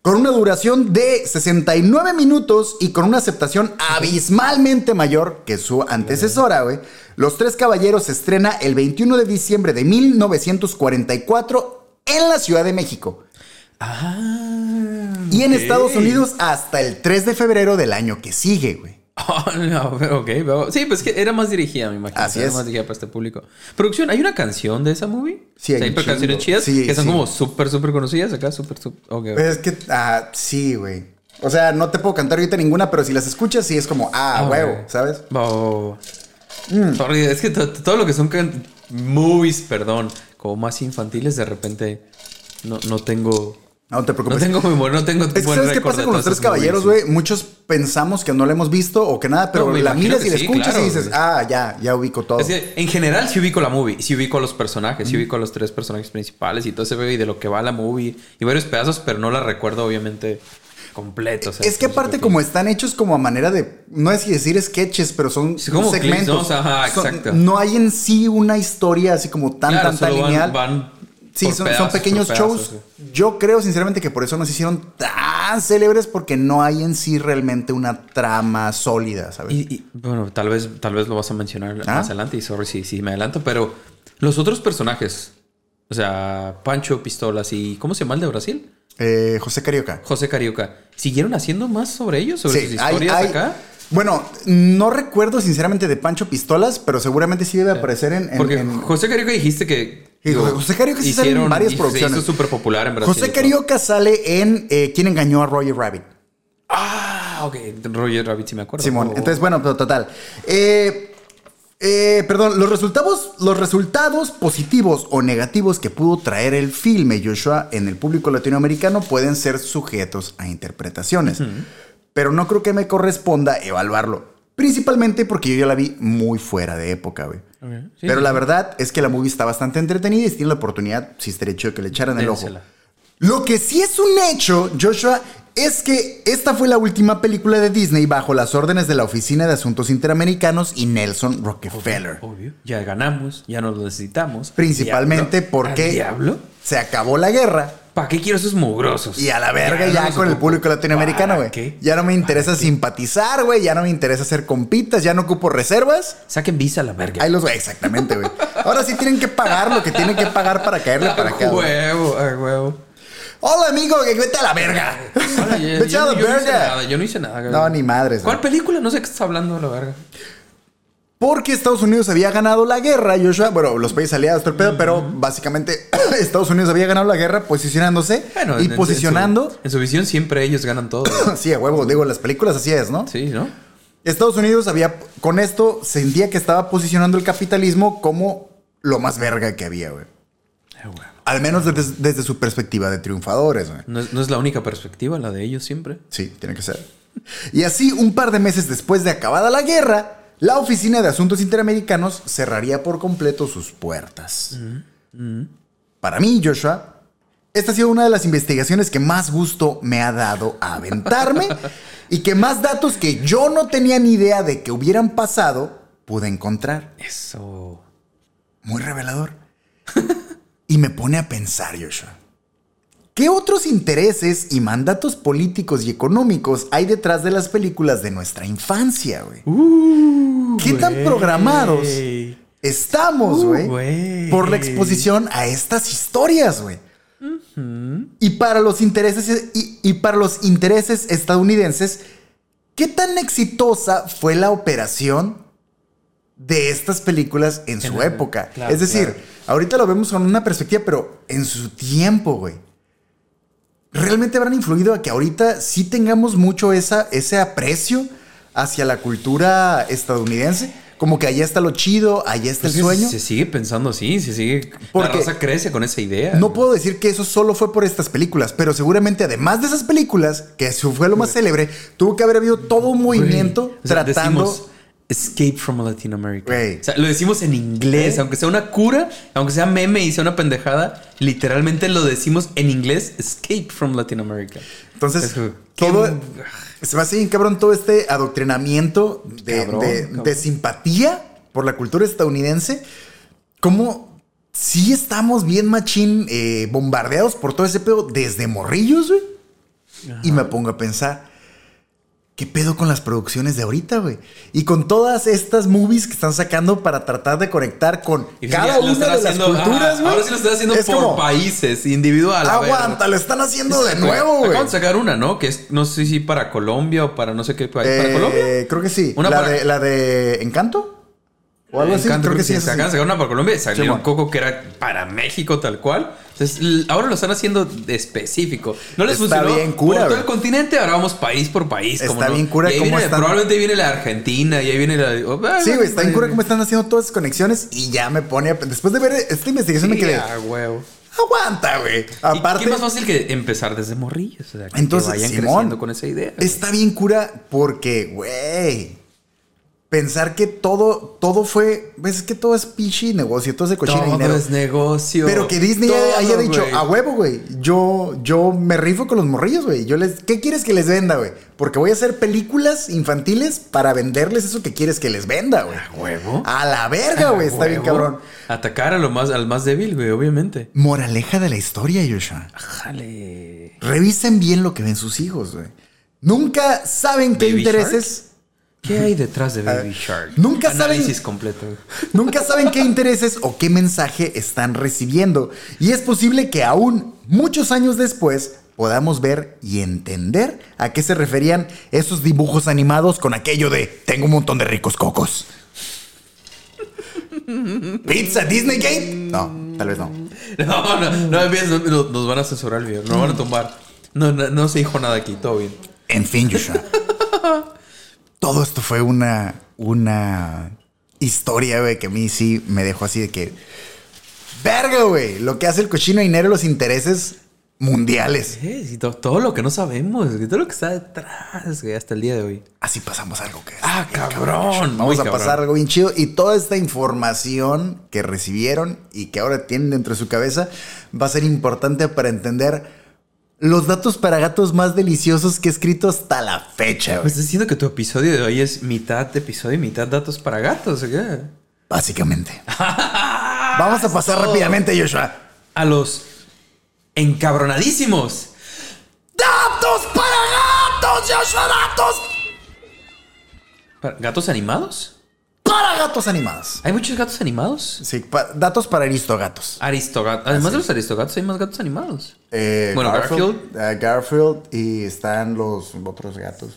Con una duración de 69 minutos y con una aceptación abismalmente mayor que su antecesora, güey. Los Tres Caballeros se estrena el 21 de diciembre de 1944 en la Ciudad de México. Ah. Y en. Estados Unidos hasta el 3 de febrero del año que sigue, güey. Ah, no, pero ok, veo- sí, pues que era más dirigida, me imagino. Así era es. más dirigida para este público. Producción, ¿hay una canción de esa movie? Sí, hay O sea, un canciones chidas Sí, que son sí. como súper, súper conocidas acá, súper, súper. ok, ok. Es que, ah, sí, güey. O sea, no te puedo cantar ahorita ninguna, pero si las escuchas, sí es como, ah, Ah, huevo. ¿sabes? Va. Mm. Sorry, Es que to- todo lo que son movies, perdón, como más infantiles, de repente no, no tengo. No te No preocupes. tengo muy bueno, no tengo es que, ¿sabes qué pasa con los tres caballeros, güey? Muchos pensamos que no la hemos visto o que nada, pero No, la miras y la sí, escuchas claro, y dices, ah, ya, ya ubico todo. Es que en general sí ubico la movie, sí ubico a los personajes, sí ubico a los tres personajes principales y todo ese y de lo que va la movie y varios pedazos, pero no la recuerdo obviamente completo. o sea, es que no aparte como están hechos como a manera de, no es decir sketches, pero son Sí, como clips, segmentos. ¿no? O sea, ajá, Son- exacto. no hay en sí una historia así como tan, Claro, tan, tan solo van- lineal. van Sí, son, pequeños shows. Yo creo sinceramente que por eso no se hicieron tan célebres porque no hay en sí realmente una trama sólida, ¿sabes? Y, y, bueno, tal vez, tal vez lo vas a mencionar Ah. más adelante y sorry si, si me adelanto, pero los otros personajes, o sea, Pancho Pistolas y ¿cómo se llama el de Brasil? Eh, José Carioca. José Carioca, ¿siguieron haciendo más sobre ellos, sobre sus hay- historias hay- acá? Bueno, no recuerdo sinceramente de Pancho Pistolas, pero seguramente sí debe aparecer en. en- Porque en- José Carioca dijiste que. Sí, José Carioca sí sale en varias producciones. Se hizo súper popular en Brasil. José. Carioca sale en eh, ¿Quién engañó a Roger Rabbit? Ah, ok. Roger Rabbit, sí me acuerdo. Simón. Oh. Entonces, bueno, pero total. Eh, eh, perdón, los resultados, los resultados positivos o negativos que pudo traer el filme Joshua en el público latinoamericano pueden ser sujetos a interpretaciones. Pero no creo que me corresponda evaluarlo. Principalmente porque yo ya la vi muy fuera de época, güey. Sí, Pero sí. la verdad es que la movie está bastante entretenida y si tienen la oportunidad, si estaría chido que le echaran el ojo. Lo que sí es un hecho, Joshua, es que esta fue la última película de Disney bajo las órdenes de la Oficina de Asuntos Interamericanos y Nelson Rockefeller. Obvio. Ya ganamos, ya no lo necesitamos. Principalmente ¿Diablo? porque ¿Al diablo? se acabó la guerra ¿Para qué quiero esos mugrosos? y a la verga ya, con el público latinoamericano, ¿Para güey. Ya no me interesa simpatizar, güey. Ya no me interesa hacer compitas, ya no ocupo reservas. Saquen visa a la verga. Ahí los güey, exactamente, güey. Ahora sí tienen que pagar lo que tienen que pagar para caerle para acá. Huevo, a huevo. Hola, amigo, que vete a la verga. Ahora, ya- Vete yo- a la yo no hice verga. nada, Yo no hice nada. güey. No, ni madres. ¿Cuál güey. película? No sé qué estás hablando, la verga. Porque Estados Unidos había ganado la guerra, Joshua. Bueno, los países aliados, todo el pedo, pero básicamente [clears throat] Estados Unidos había ganado la guerra posicionándose Bueno, y en- posicionando. En su, en su visión siempre ellos ganan todo. [clears throat] sí, a huevo, digo, en las películas así es, ¿no? Sí, ¿no? Estados Unidos había, con esto, sentía que estaba posicionando el capitalismo como lo más verga que había, güey. Eh, bueno. Al menos desde, desde su perspectiva de triunfadores, güey. No es, no es la única perspectiva, la de ellos siempre. Sí, tiene que ser. Y así, un par de meses después de acabada la guerra, la Oficina de Asuntos Interamericanos cerraría por completo sus puertas. Para mí, Joshua, esta ha sido una de las investigaciones que más gusto me ha dado a aventarme [laughs] y que más datos que yo no tenía ni idea de que hubieran pasado pude encontrar. Eso. Muy revelador. y me pone a pensar, Joshua. ¿Qué otros intereses y mandatos políticos y económicos hay detrás de las películas de nuestra infancia, güey? ¿Qué tan programados estamos, Uh, güey? por la exposición a estas historias, güey. Y para los intereses y, y para los intereses estadounidenses, ¿qué tan exitosa fue la operación de estas películas en su el- época? claro, es decir, claro. ahorita lo vemos con una perspectiva, pero en su tiempo, güey. ¿Realmente habrán influido a que ahorita sí tengamos mucho esa, ese aprecio hacia la cultura estadounidense? Como que allá está lo chido, allá está Pues el sueño. Se sigue pensando así, se sigue. Porque- la raza crece con esa idea. No puedo decir que eso solo fue por estas películas, pero seguramente además de esas películas, que eso fue lo más célebre, tuvo que haber habido todo un movimiento o sea, tratando... decimos, Escape from Latin America. Güey. O sea, lo decimos en inglés, ¿Eh? aunque sea una cura, aunque sea meme y sea una pendejada, literalmente lo decimos en inglés, Escape from Latin America. Entonces, todo... Se me hace bien cabrón todo este adoctrinamiento de, Cabrón, de- cabrón. de simpatía por la cultura estadounidense. Como sí estamos bien machín eh, bombardeados por todo ese pedo desde morrillos, güey. Y me pongo a pensar, ¿qué pedo con las producciones de ahorita, güey? Y con todas estas movies que están sacando para tratar de conectar con Y cada una de las culturas, güey. Ahora sí lo están haciendo Es por como, países, individual. Aguanta, lo están haciendo de nuevo, güey. Acaban de sacar una, ¿no? Que es, no sé si para Colombia o para no sé qué país. ¿Para Eh, Colombia? Creo que sí. Una la, para- de, la de Encanto. O algo así. Creo que sí. Se acaban de sacar una para Colombia y salieron Simón. Coco que era para México tal cual. Entonces, ahora lo están haciendo de específico. No les Está funcionó bien cura, por todo el continente, ahora vamos país por país. Está como no. bien cura Y ahí cómo viene- están- Probablemente viene la Argentina y ahí viene la... oh, Sí, güey, está bien cura cómo están haciendo todas esas conexiones y ya me pone. a- Después de ver esta investigación me quedé. ah, huevo. Aguanta, güey. Y Aparte. qué más fácil que empezar desde morrillos. O sea, que, Entonces, vayan Simón, creciendo con esa idea. güey. Está bien cura porque, güey. Pensar que todo, todo fue. Ves que todo es pichi negocio, todo es de cochino Todo dinero. es negocio. Pero que Disney Todo, haya dicho, a huevo, güey. Yo, yo me rifo con los morrillos, güey. Yo les. ¿Qué quieres que les venda, güey? Porque voy a hacer películas infantiles para venderles eso que quieres que les venda, güey. ¿A huevo? A la verga, güey. Está bien cabrón. Atacar a lo más, al más débil, güey, obviamente. Moraleja de la historia, Joshua. Jale. Revisen bien lo que ven sus hijos, güey. Nunca saben qué intereses. ¿Qué hay detrás de Baby Shark? nunca saben- Análisis completo. güey. Nunca saben qué intereses o qué mensaje están recibiendo. Y es posible que aún muchos años después podamos ver y entender a qué se referían esos dibujos animados con aquello de tengo un montón de ricos cocos. ¿Pizza Disney Gate? No, tal vez no. [laughs] No, no, no, nos, nos van a censurar el video, nos van a tumbar. No, no, no se dijo nada aquí, todo bien. En fin, Joshua. [laughs] Todo esto fue una, una historia, güey, que a mí sí me dejó así de que. Verga, güey. Lo que hace el cochino dinero, los intereses mundiales. Sí, to- todo lo que no sabemos, güey, todo lo que está detrás, güey, hasta el día de hoy. Así pasamos algo que. Ah, bien cabrón, Vamos a cabrón. pasar algo bien chido. Y toda esta información que recibieron y que ahora tienen dentro de su cabeza va a ser importante para entender los datos para gatos más deliciosos que he escrito hasta la fecha, ¿Me güey. estás diciendo que tu episodio de hoy es mitad episodio y mitad datos para gatos? ¿o qué? Básicamente. [laughs] Vamos a pasar Todo. rápidamente, Joshua. A los encabronadísimos. ¡Datos para gatos, Joshua! ¡Datos ¿Para- ¿Gatos animados? Para gatos animados! ¿Hay muchos gatos animados? Sí, pa- datos para aristogatos. Aristogatos. Además de los aristogatos, hay más gatos animados. Eh, Bueno, eh, Garfield y están los otros gatos.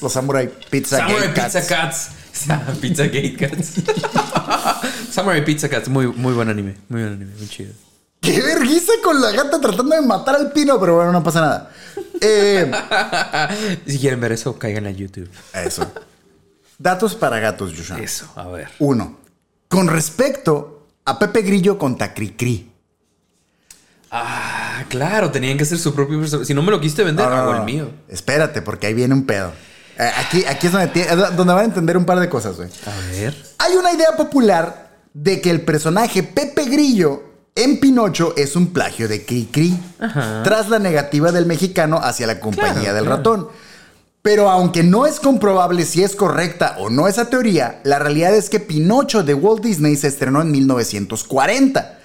Los Samurai Pizza Samurai Pizza Cats. [laughs] Cats. Pizza Gate Cats. [laughs] Samurai Pizza Cats, muy, muy buen anime. Muy buen anime, muy chido. Qué vergüenza con la gata tratando de matar al pino, pero bueno, no pasa nada. Eh, [laughs] Si quieren ver eso, caigan a YouTube. eso. Datos para gatos, Yushan. Eso, a ver. Uno. Con respecto a Pepe Grillo contra Cricri. Ah, claro, tenían que hacer su propio personaje. Si no me lo quiste vender, No, no, hago no, el mío. Espérate, porque ahí viene un pedo. Eh, Aquí, aquí es donde, donde van a entender un par de cosas, güey. A ver. Hay una idea popular de que el personaje Pepe Grillo en Pinocho es un plagio de Cricri, tras la negativa del mexicano hacia la compañía Claro, del claro. ratón. Pero aunque no es comprobable si es correcta o no esa teoría, la realidad es que Pinocho de Walt Disney se estrenó en 1940,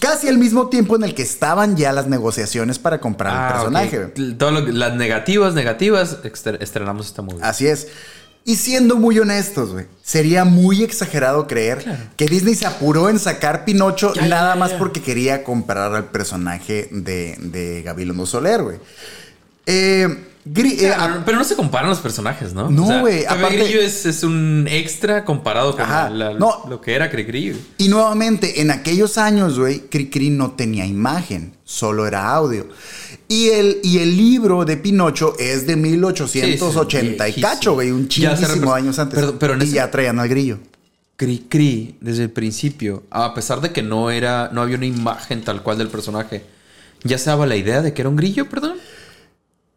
casi al mismo tiempo en el que estaban ya las negociaciones para comprar el Ah, personaje. ok. Todo lo que- las negativas, negativas, estrenamos esta movie. Así es. Y siendo muy honestos, güey, sería muy exagerado creer que Disney se apuró en sacar Pinocho Ya, nada ya, más porque quería comprar al personaje de, de Gabilondo Soler, güey. Eh, Gri- eh, Claro, pero no se comparan los personajes, ¿no? No, güey, aparte- Grillo es, es un extra comparado con Ajá, la- no. lo que era Cricri. Y nuevamente, en aquellos años, güey, Cricri no tenía imagen, solo era audio. Y el, y el libro de Pinocho es de 1880 y viejísimo. cacho, güey, un chinguísimo años antes. Pero en y ese- ya traían al grillo. Cricri, desde el principio, a pesar de que no era, no había una imagen tal cual del personaje, ¿ya se daba la idea de que era un grillo, perdón?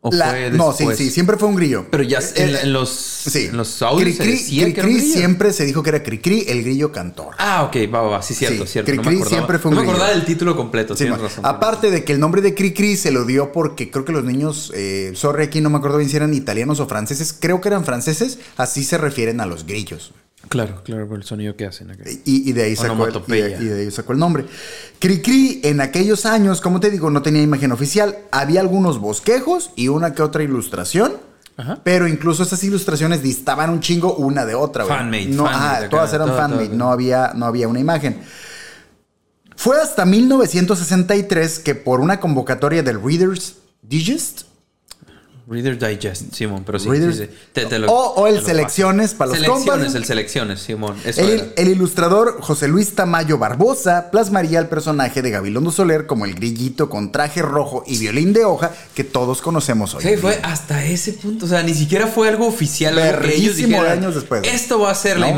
¿O La- fue no, sí, sí, siempre fue un grillo. Pero ya en, Eh, en los, Sí. en los audios Cricri- Cricri grillo. siempre se dijo que era Cricri, el grillo cantor. Ah, ok, va, va, va, sí, cierto, Sí, cierto. no Cricri acordaba. siempre fue un No me grillo. acordaba del título completo, Sí, tienes razón. Aparte de que el nombre de Cricri se lo dio porque creo que los niños, eh, sorry aquí no me acuerdo bien si eran italianos o franceses, creo que eran franceses, así se refieren a los grillos. Claro, claro, por el sonido que hacen acá. Y, y de ahí sacó el, y de, y de ahí sacó el nombre. Cricri en aquellos años, como te digo, no tenía imagen oficial. Había algunos bosquejos y una que otra ilustración. Ajá. Pero incluso esas ilustraciones distaban un chingo una de otra. güey. Fanmade, No, fanmade ajá, acá, todas eran todo, fanmade, todo. no había, no había una imagen. Fue hasta 1963 que por una convocatoria del Reader's Digest Reader Digest, Simón, pero sí. Sí, sí. Te- te lo- o, o el te Selecciones para los Selecciones, compas. el Selecciones, Simón. Eso. El, el ilustrador José Luis Tamayo Barbosa plasmaría el personaje de Gabilondo Soler como el grillito con traje rojo y violín de hoja que todos conocemos hoy. Sí, fue hasta ese punto. O sea, ni siquiera fue algo oficial. Algo que ellos años después. Esto va a ser la ¿No?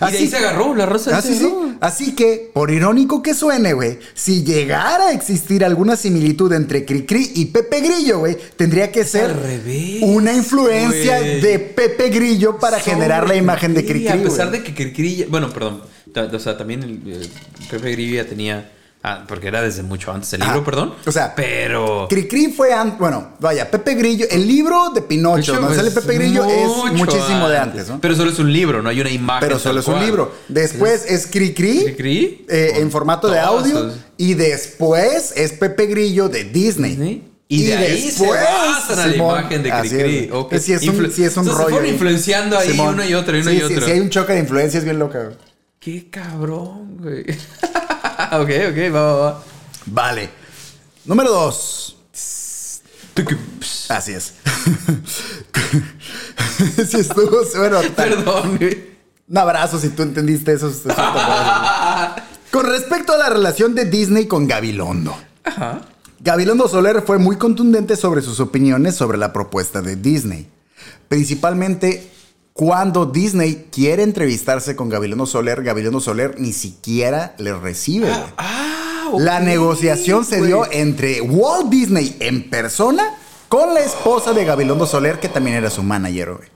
Imagen. Y de ahí se agarró, la rosa Así, se sí. Así que, por irónico que suene, güey, si llegara a existir alguna similitud entre Cricri y Pepe Grillo, güey, tendría que ser al revés, una influencia de Pepe Grillo para generar la imagen de Cricri. A pesar de que Cricri, bueno, perdón, o sea, también el, el Pepe Grillo ya tenía, ah, porque era desde mucho antes el libro, Ajá. perdón. O sea, pero Cricri fue antes, bueno, vaya, Pepe Grillo, el libro de Pinocho, donde sale Pepe Grillo, es muchísimo de antes, ¿no? Pero solo es un libro, no hay una imagen. Pero solo es un cual. libro. Después es Cricri, Cricri, eh, en formato de audio, y después es Pepe Grillo de Disney. Disney. Y, de ahí se basan a la Simón, imagen de Cricri. es. Ok. Sí, es un, sí es un se rollo. fueron ahí. influenciando ahí Simón. una y otra, y Sí, y sí, otra. sí, hay un choque de influencias bien loca. Qué cabrón, güey. [laughs] [laughs] ok, ok, va, va, va. Vale. Número dos. Así es. [laughs] si estuvo, bueno, [laughs] Perdón, güey. un abrazo si tú entendiste eso. eso con respecto a la relación de Disney con Gabilondo. Ajá. Gabilondo Soler fue muy contundente sobre sus opiniones sobre la propuesta de Disney. Principalmente cuando Disney quiere entrevistarse con Gabilondo Soler, Gabilondo Soler ni siquiera le recibe. güey. Ah, La negociación se dio entre Walt Disney en persona con la esposa de Gabilondo Soler, que también era su manager, güey.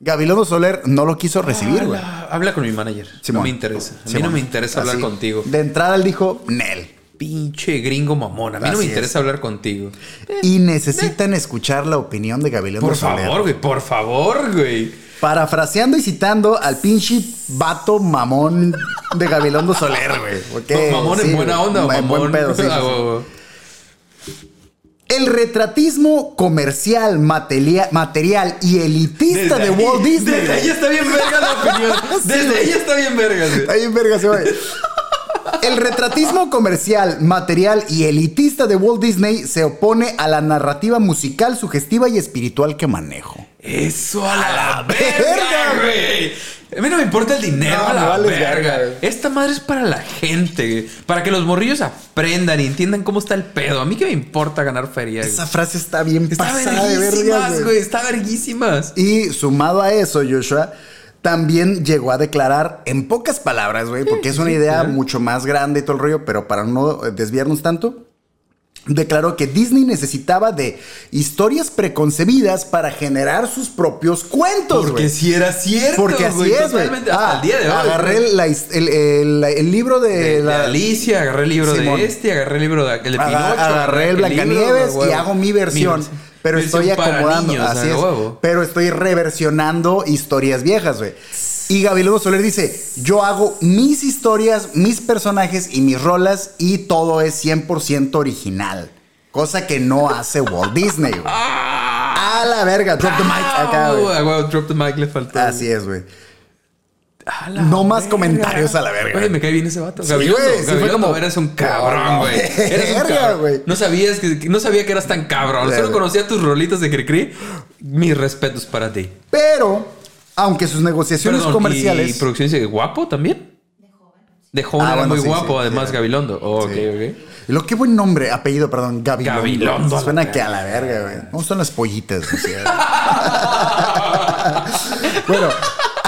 Gabilondo Soler no lo quiso recibir, güey. Habla, habla con mi manager. Simón. No me interesa. A mí Simón. no me interesa hablar Así, contigo. De entrada él dijo, Nel. Pinche gringo mamón. A mí no me es. interesa hablar contigo. Y necesitan escuchar la opinión de Gabilondo Por Soler. favor, güey. Por favor, güey. Parafraseando y citando al pinche vato mamón de Gabilondo Soler, güey. porque mamón sí, en buena onda o mamón. buen pedo, [laughs] sí, sí, Ah, güey, güey. El retratismo comercial, materia- material y elitista de ahí- Walt Disney. Desde ahí está bien verga la opinión. [laughs] Desde ahí está bien verga, güey. Ahí en verga se va. El retratismo comercial, material y elitista de Walt Disney se opone a la narrativa musical, sugestiva y espiritual que manejo. Eso a la, verga, verga, güey. A mí no me importa el dinero, No, a la vale verga. Esta madre es para la gente, güey. Para que los morrillos aprendan y entiendan cómo está el pedo. A mí que me importa ganar feria. güey. Esa frase está bien Está pasada de güey. Está verguísimas. Y sumado a eso, Joshua también llegó a declarar en pocas palabras, güey, porque es una idea mucho más grande y todo el rollo, pero para no eh, desviarnos tanto, declaró que Disney necesitaba de historias preconcebidas para generar sus propios cuentos, Porque si era cierto. Porque así es, güey. Ah, el día de hoy. Agarré la el, el- el libro de, de, de la, Alicia, agarré el libro Simón. de este, agarré el libro de el de Pinocho. agarré el libro, Blancanieves y hago mi versión. pero versión estoy para acomodando. niños, así es. huevo. Pero estoy reversionando historias viejas, güey. Y Gabilondo Soler dice: Yo hago mis historias, mis personajes y mis rolas, y todo es 100% original. Cosa que no hace Walt Disney, güey. [laughs] A la verga, drop the mic acá, Ah, güey. güey, drop the mic le faltó. Así es, güey. No más verga. comentarios a la verga. Güey, me cae bien ese vato. Sí, Gabilondo, güey, sí fue como- eres un cabrón, No, güey. Eres un verga, cabrón. güey. No sabías que, que- no sabía que eras tan cabrón. Solo conocía tus rolitas de Cricri. Mis respetos para ti. Pero, aunque sus negociaciones Perdón, comerciales. ¿Y producción dice guapo también? De joven Ah, era bueno, muy sí, guapo, sí, además sí. Gabilondo. Oh, Sí. ok, ok. Lo qué buen nombre, apellido, perdón, Gabilondo. Gabilondo, Suena que a la verga, güey. ¿Cómo son las pollitas? O sea. [laughs] bueno,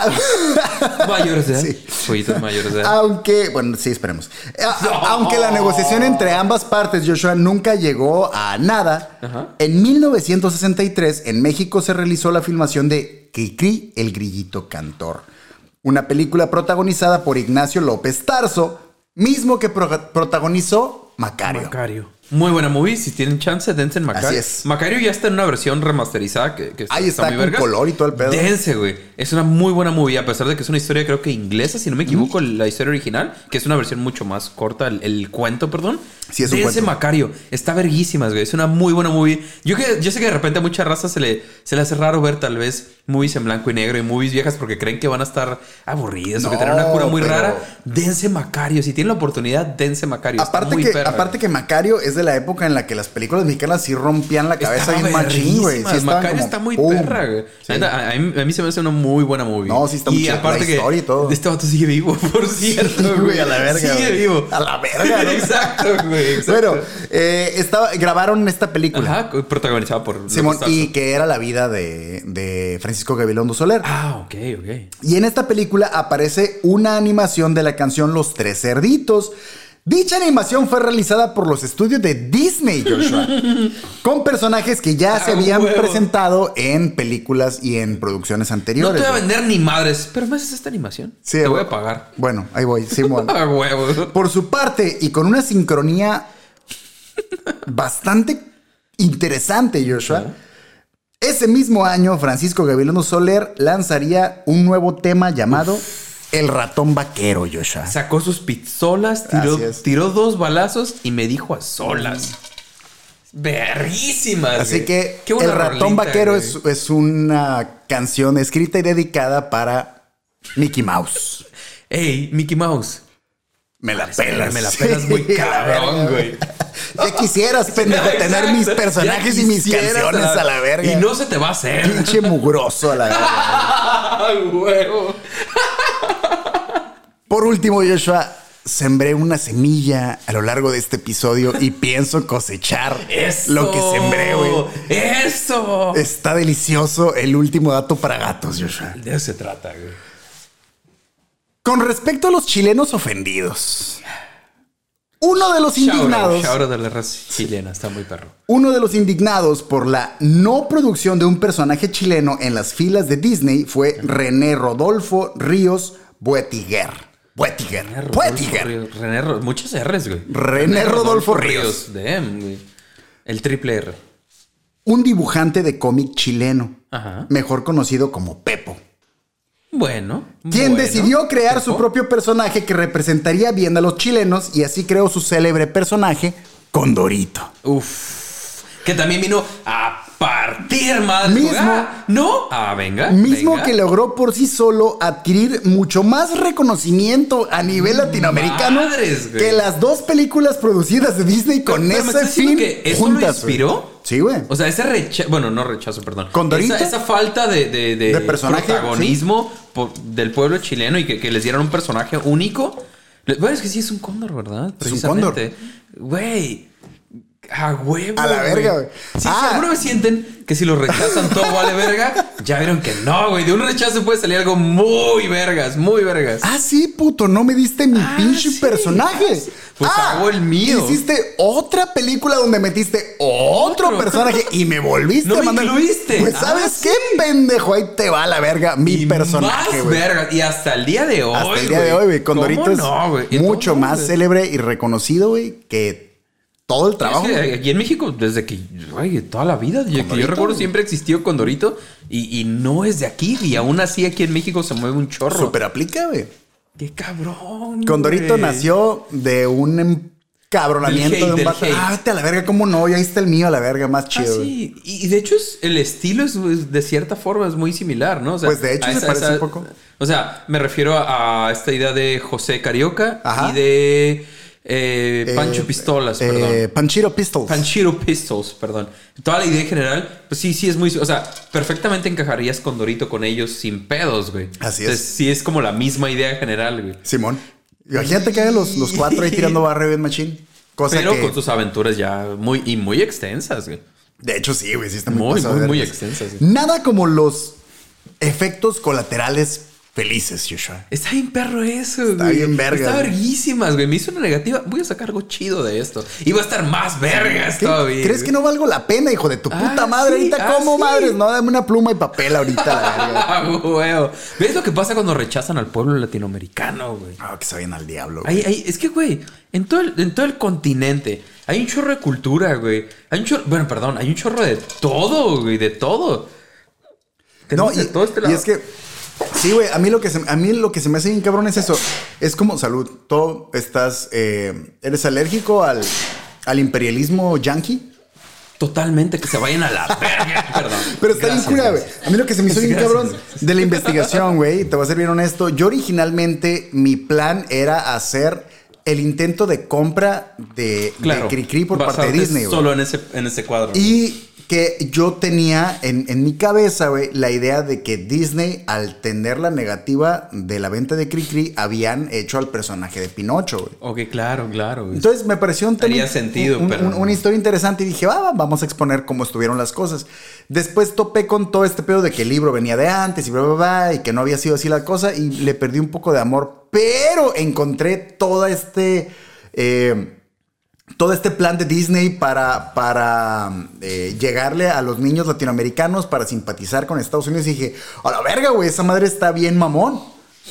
[laughs] Mayores de edad. Sí. Pollitos mayores de edad. aunque, bueno, sí, esperemos. A- Aunque la negociación entre ambas partes, Joshua, nunca llegó a nada, Ajá. en 1963 en México se realizó la filmación de Cricri, el grillito cantor. Una película protagonizada por Ignacio López Tarso, mismo que pro- protagonizó Macario. Macario. Muy buena movie. Si tienen chance, dense en Macario. Así es. Macario ya está en una versión remasterizada que, que Ahí está, con color y todo el pedo. Dense, güey. Es una muy buena movie, a pesar de que es una historia, creo que inglesa, si no me equivoco, la historia original, que es una versión mucho más corta, el, el cuento, perdón. Sí, es un Dense cuento. Macario. Está verguísimas, güey. Es una muy buena movie. Yo, que, yo sé que de repente a mucha raza se le, se le hace raro ver tal vez movies en blanco y negro y movies viejas porque creen que van a estar aburridas o que No, tienen una cura muy pero- rara. Dense Macario. Si tienen la oportunidad, dense Macario. Aparte que, perra, aparte que Macario es de la época en la que las películas mexicanas sí rompían la cabeza bien machín, güey. Sí Macario como, está muy ¡pum! perra, güey. Sí. A, a mí, a mí se me hace una muy buena movie. No, sí está muy Y chida. aparte La que y todo. este vato sigue vivo, [laughs] por cierto, Sí, güey. a la verga. Sigue güey. vivo. A la verga, ¿no? [laughs] exacto, güey. exacto. Bueno, eh, estaba, grabaron esta película. Ajá, protagonizada por Simón, y que era la vida de, de Francisco Gabilondo Soler. Ah, ok, ok. Y en esta película aparece una animación de la canción Los Tres Cerditos. Dicha animación fue realizada por los estudios de Disney, Joshua, [laughs] con personajes que ya se Ah, habían huevo. presentado en películas y en producciones No anteriores. te voy a vender ni madres, pero me haces esta animación. Sí, te voy a pagar. Bueno, ahí voy, Simón. [laughs] A huevo. Por su parte, y con una sincronía bastante interesante, Joshua, ese mismo año Francisco Gabilondo Soler lanzaría un nuevo tema llamado El ratón vaquero, Joshua. Sacó sus pistolas, tiró, dos balazos y me dijo a solas. Verguísimas. Así güey. que Qué El ratón rolita, vaquero es, es una canción escrita y dedicada para Mickey Mouse. Ey, Mickey Mouse. Me la pelas. me la pelas muy [laughs] cabrón, güey. Ya quisieras, pendejo, Exacto. tener mis personajes y mis canciones a la verga. Y no se te va a hacer. Pinche mugroso a la verga. [laughs] Por último, Joshua, sembré una semilla a lo largo de este episodio y pienso cosechar ¡Eso! lo que sembré, güey. ¡Eso! Está delicioso el último dato para gatos, Joshua. De eso se trata, güey. Con respecto a los chilenos ofendidos, uno de los indignados, out de la raza chilena, está muy perro. uno de los indignados por la no producción de un personaje chileno en las filas de Disney fue René Rodolfo Ríos Buetiger. Buetiger. René Rodolfo Buetiger. Ríos. René muchos R's, güey. René Rodolfo Ríos. Damn, güey. El triple R. Un dibujante de cómic chileno, Ajá. mejor conocido como Pepo. Bueno. Quien bueno. decidió crear su propio personaje que representaría bien a los chilenos y así creó su célebre personaje Condorito. Uf. Que también vino a partir madre. Mismo. Ah, no. Ah, venga. Mismo venga. que logró por sí solo adquirir mucho más reconocimiento a nivel latinoamericano Madres, güey. que las dos películas producidas de Disney con Pero me ese fin que eso juntas, lo inspiró. Sí, güey. O sea, ese rechazo, bueno, no rechazo, perdón. ¿Condorito? Esa, esa falta de, de, de De personaje, protagonismo por- del pueblo chileno y que, que les dieran un personaje único. Bueno, es que sí es un cóndor, ¿verdad? Es un cóndor. Precisamente. Güey. A huevo. A la verga, güey. Sí, Ah. Si alguna vez sienten que si lo rechazan todo vale verga, ya vieron que no, güey. De un rechazo puede salir algo muy vergas, muy vergas. Ah, sí, puto, no me diste mi Ah, pinche sí. personaje. Pues Ah, hago el mío. Hiciste otra película donde metiste otro, Otro. personaje y me volviste No a me mandar. incluiste. Pues, Ah, ¿sabes sí. qué, pendejo? Ahí te va la verga, mi Y personaje, Más güey. vergas. Y hasta el día de hoy. Hasta el día de hoy, güey. Condorito ¿Cómo es no? Y mucho más célebre y reconocido, güey, que todo el trabajo. Es que aquí en México, desde que, güey, toda la vida, yo- que yo Condorito, recuerdo siempre existió Condorito y, y no es de aquí. Y aún así aquí en México se mueve un chorro. Super aplica, güey. ¡Qué cabrón! Condorito güey. nació de un encabronamiento Del hate, de un vato. Ah, vete a la verga, ¿cómo no? Ya ahí está el mío a la verga, más Ah, chido. sí. Y y de hecho es- el estilo es, es de cierta forma es muy similar, ¿no? O sea, Pues, de hecho, se parece un poco. O sea, me refiero a, a esta idea de José Carioca Ajá. y de eh, Pancho Eh, Pistolas, eh, perdón. Panchito Pistols. Panchito Pistols, perdón. Toda la idea en general, pues sí, sí es muy. O sea, perfectamente encajarías con Dorito con ellos sin pedos, güey. Así es. Sí es como la misma idea general, güey. Simón. Imagínate que hagan los, los cuatro ahí tirando barrio bien machín. Cosa Pero que, con sus aventuras ya muy y muy extensas, güey. de hecho, sí, güey, sí está muy Muy, muy, muy extensas. güey. Nada como los efectos colaterales felices, Joshua. Está bien perro eso, Está güey. bien verga, Está güey. verguísimas, güey. Me hizo una negativa. Voy a sacar algo chido de esto. Y va a estar más vergas ¿Qué? todavía. ¿Crees que no valgo la pena, hijo de tu Ah, puta madre? sí, ahorita, ah, ¿cómo sí. madres? No, dame una pluma y papel ahorita, la verga. [laughs] Ah, huevo. ¿Ves lo que pasa cuando rechazan al pueblo latinoamericano, güey? Ah, que se vayan al diablo. güey. Hay- es que, güey, en todo, el, en todo el continente hay un chorro de cultura, güey. Hay un chorro, bueno, perdón, hay un chorro de todo, güey, de todo. No, y, de todo este y lado. es que, sí, güey, a mí lo que se, a mí lo que se me hace bien cabrón es eso. Es como salud. Tú estás, eh, eres alérgico al, al imperialismo yankee. Totalmente, que se vayan a la [laughs] verga. Perdón. Pero está bien cura, güey. A mí lo que se me hizo bien Gracias. cabrón de la investigación, güey, te voy a ser bien honesto. Yo originalmente, mi plan era hacer el intento de compra de, Claro. de Cricri por parte de Disney, güey. Solo en ese, en ese cuadro. Y que yo tenía en, en mi cabeza, güey, la idea de que Disney, al tener la negativa de la venta de Cricri, habían hecho al personaje de Pinocho, güey. Ok, claro, claro. güey. Entonces me pareció un tema- Haría sentido, un- pero- un- una historia interesante y dije, va, vamos a exponer cómo estuvieron las cosas. Después topé con todo este pedo de que el libro venía de antes y bla, bla, bla, y que no había sido así la cosa y le perdí un poco de amor, pero encontré todo este... eh, todo este plan de Disney para, para eh, llegarle a los niños latinoamericanos, para simpatizar con Estados Unidos. Y dije, a la verga, güey, esa madre está bien mamón.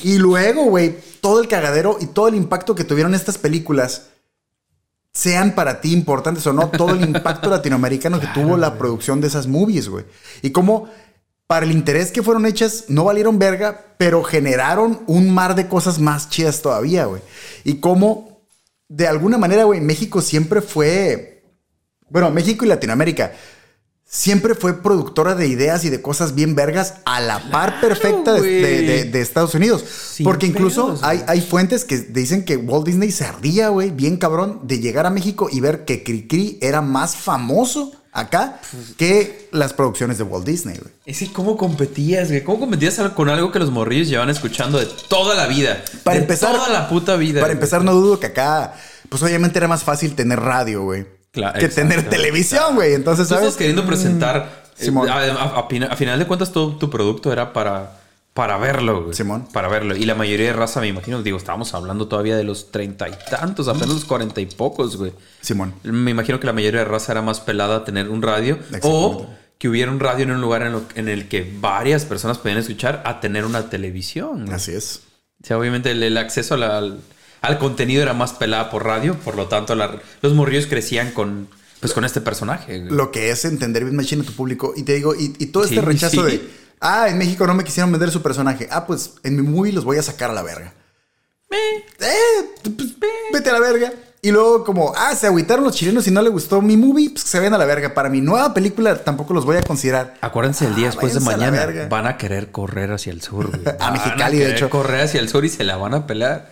Y luego, güey, todo el cagadero y todo el impacto que tuvieron estas películas, sean para ti importantes o no, todo el impacto [laughs] latinoamericano que tuvo la producción de esas movies, güey. Y cómo, para el interés que fueron hechas, no valieron verga, pero generaron un mar de cosas más chidas todavía, güey. Y cómo, de alguna manera, güey, México siempre fue, bueno, México y Latinoamérica. Siempre fue productora de ideas y de cosas bien vergas a la par perfecta de, güey. de- de- de Estados Unidos. Sin Porque incluso pedos, hay, hay fuentes que dicen que Walt Disney se ardía, güey, bien cabrón, de llegar a México y ver que Cricri era más famoso acá que las producciones de Walt Disney, güey. Es que cómo competías, güey. ¿Cómo competías con algo que los morrillos llevan escuchando de toda la vida? Para de empezar- Toda la puta vida. Para güey. empezar, no dudo que acá, pues obviamente era más fácil tener radio, güey, Claro, que tener televisión, güey. Entonces, Tú ¿sabes? estás queriendo presentar. eh, Simón. a, a- a pina- a final de cuentas, todo tu producto era para, para verlo, güey. Simón. Para verlo. Y la mayoría de raza, me imagino, digo, estábamos hablando todavía de los treinta y tantos, apenas los cuarenta y pocos, güey. Simón. Me imagino que la mayoría de raza era más pelada a tener un radio. O que hubiera un radio en un lugar en, lo- en el que varias personas podían escuchar a tener una televisión. güey. Así es. O sea, obviamente el, el acceso a la- al, contenido era más pelada por radio, por lo tanto la- los morrillos crecían con, pues, con este personaje. güey. Lo que es entender bien machine a tu público. Y te digo, y, y todo este rechazo sí. de, ah, en México no me quisieron vender su personaje. Ah, pues en mi movie los voy a sacar a la verga. Eh, pues, vete a la verga. Y luego como, ah, se agüitaron los chilenos y no le gustó mi movie, pues que se ven a la verga. Para mi nueva película tampoco los voy a considerar. Acuérdense el día Ah, después de a mañana. verga. Van a querer correr hacia el sur, güey. [laughs] A Mexicali, de hecho. correr hacia el sur y se la van a pelear.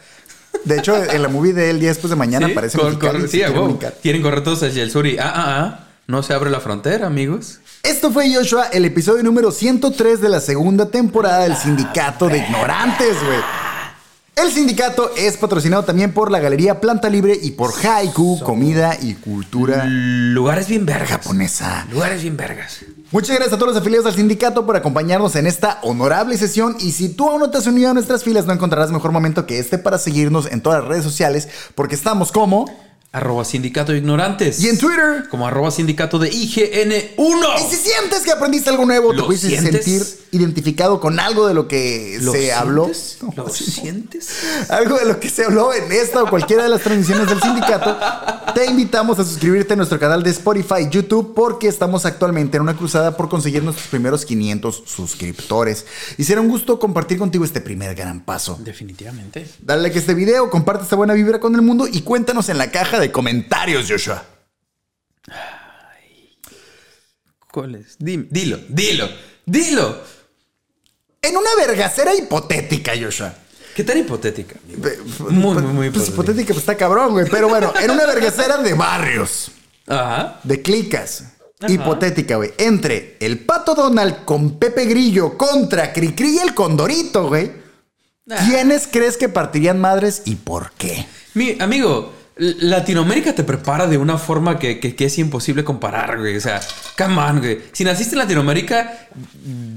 De hecho, en la movie de El día después de mañana Sí, aparece cor- si sí, a quieren huevo. brincar. Quieren correr todos hacia el sur y ah, ah, ah. No se abre la frontera, amigos. Esto fue Joshua, el episodio número 103 de la segunda temporada del Sindicato de Ignorantes, güey. El sindicato es patrocinado también por la Galería Planta Libre y por Haiku, Comida y Cultura Lugares bien vergas. Japonesa. Lugares bien vergas. Muchas gracias a todos los afiliados al sindicato por acompañarnos en esta honorable sesión. Y si tú aún no te has unido a nuestras filas no encontrarás mejor momento que este para seguirnos en todas las redes sociales porque estamos como Arroba sindicato de ignorantes. y en Twitter. Como arroba sindicato de IGN1. Y si sientes que aprendiste algo nuevo, te ¿Lo puedes sientes? sentir identificado con algo de lo que ¿Lo se habló. sientes? No, ¿Lo [laughs] sientes? algo de lo que se habló en esta o cualquiera de las transmisiones del sindicato, te invitamos a suscribirte a nuestro canal de Spotify y YouTube porque estamos actualmente en una cruzada por conseguir nuestros primeros 500 suscriptores. Y será un gusto compartir contigo este primer gran paso. Definitivamente. Dale like a este video, comparte esta buena vibra con el mundo y cuéntanos en la caja de comentarios, Joshua. ¿Cuál es? Dime, dilo, dilo, dilo. En una vergacera hipotética, Joshua. ¿Qué tan hipotética? Muy, pues- muy, muy pues hipotética. hipotética, pues está cabrón, güey. Pero bueno, en una vergacera de barrios, Ajá. de clicas. Ajá. Hipotética, güey. Entre el pato Donald con Pepe Grillo contra Cricri y el Condorito, güey. Ah. ¿Quiénes crees que partirían madres y por qué? Mi amigo, Latinoamérica te prepara de una forma que, que- que es imposible comparar, güey. O sea, come on, güey. Si naciste en Latinoamérica,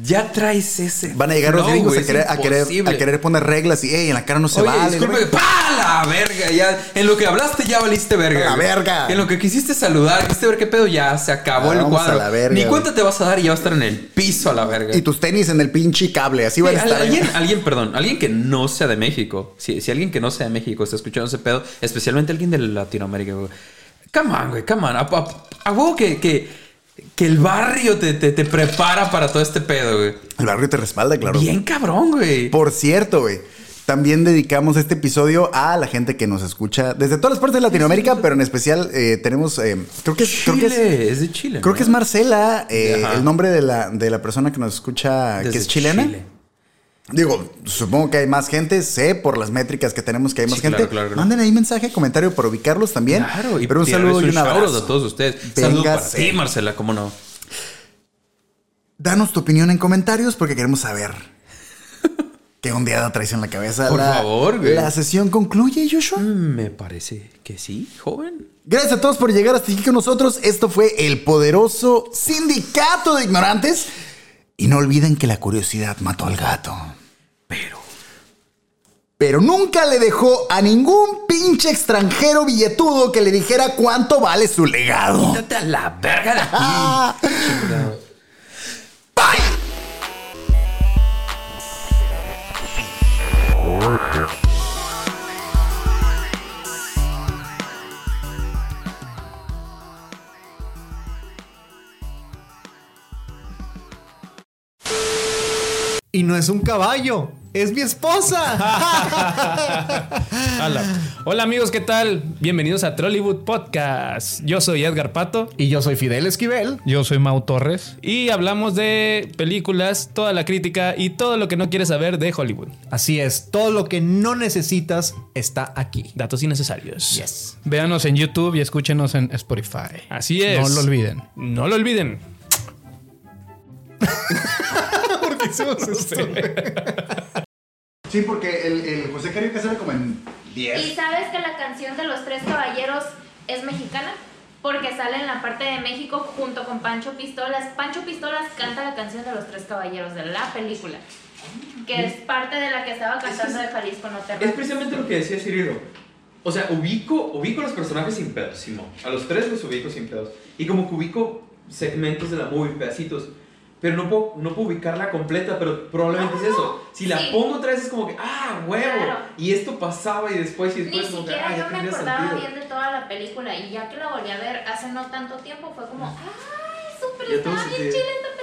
ya traes ese. Van a llegar los gringos a querer, a, querer, imposible. a querer poner reglas y, ey, en la cara no se Oye, vale. disculpe. ¡pa! la verga! Ya, en lo que hablaste ya valiste verga. La güey. verga. En lo que quisiste saludar, quisiste ver qué pedo, ya se acabó Ah, el a cuadro. la verga, Ni cuenta te vas a dar y ya va a estar en el piso a la verga. Y tus tenis en el pinche cable, así Sí, van a estar. alguien, alguien, perdón, alguien que no sea de México. Si, si alguien que no sea de México está escuchando ese pedo, especialmente alguien de Latinoamérica, güey. Come on, güey, come on. A, a- a huevo que, que, que el barrio te, te, te prepara para todo este pedo, güey. El barrio te respalda, claro. Bien cabrón, güey. Por cierto, güey. También dedicamos este episodio a la gente que nos escucha desde todas las partes de Latinoamérica, pero en especial eh, tenemos, eh, creo que es, creo que Chile, es, es, de Chile. creo ¿no? que es Marcela, eh, el nombre de la, de la persona que nos escucha, que es chilena. Chile. Digo, supongo que hay más gente, sé por las métricas que tenemos que hay más Sí, gente. claro, claro, claro. Manden ahí mensaje, comentario para ubicarlos también. Claro, y pero un saludo y un abrazo. a todos ustedes. Saludo para ti, Marcela, cómo no. Danos tu opinión en comentarios porque queremos saber qué ondeada traes en la cabeza. Por La- favor, güey. La sesión concluye, Joshua. Mm, Me parece que sí, joven. Gracias a todos por llegar hasta aquí con nosotros. Esto fue el poderoso Sindicato de Ignorantes. Y no olviden que la curiosidad mató al gato. Pero. Pero nunca le dejó a ningún pinche extranjero billetudo que le dijera cuánto vale su legado. Quítate a la verga de aquí. [laughs] Bye. Y no es un caballo, es mi esposa. [laughs] Hola. Hola amigos, ¿qué tal? Bienvenidos a Trollywood Podcast. Yo soy Edgar Pato y yo soy Fidel Esquivel. Yo soy Mau Torres. y hablamos de películas, toda la crítica y todo lo que no quieres saber de Hollywood. Así es, todo lo que no necesitas está aquí. Datos innecesarios. Yes. Véanos en YouTube y escúchenos en Spotify. Así es. No lo olviden. No lo olviden. [laughs] [laughs] Sí, porque el, el José Carioca sale como en ¿Y 10. sabes que la canción de los tres caballeros es mexicana? Porque sale en la parte de México junto con Pancho Pistolas. Pancho Pistolas canta la canción de los tres caballeros de la película. Que es parte de la que estaba cantando de Jalisco No te Es precisamente lo que decía Cirilo. O sea, ubico, ubico los personajes sin pedos, Simón. A los tres los ubico sin pedos. Y como que ubico segmentos de la movie, pedacitos. Pero no puedo, no puedo ubicarla completa, pero probablemente es eso. Si la Sí. pongo otra vez es como que, ah, huevo. Claro. Y esto pasaba y después y Ni después como que, ah, ya yo me acordaba sentido. bien de toda la película y ya que la volví a ver hace no tanto tiempo fue como, ¡ay, súper! Estaba bien chile esta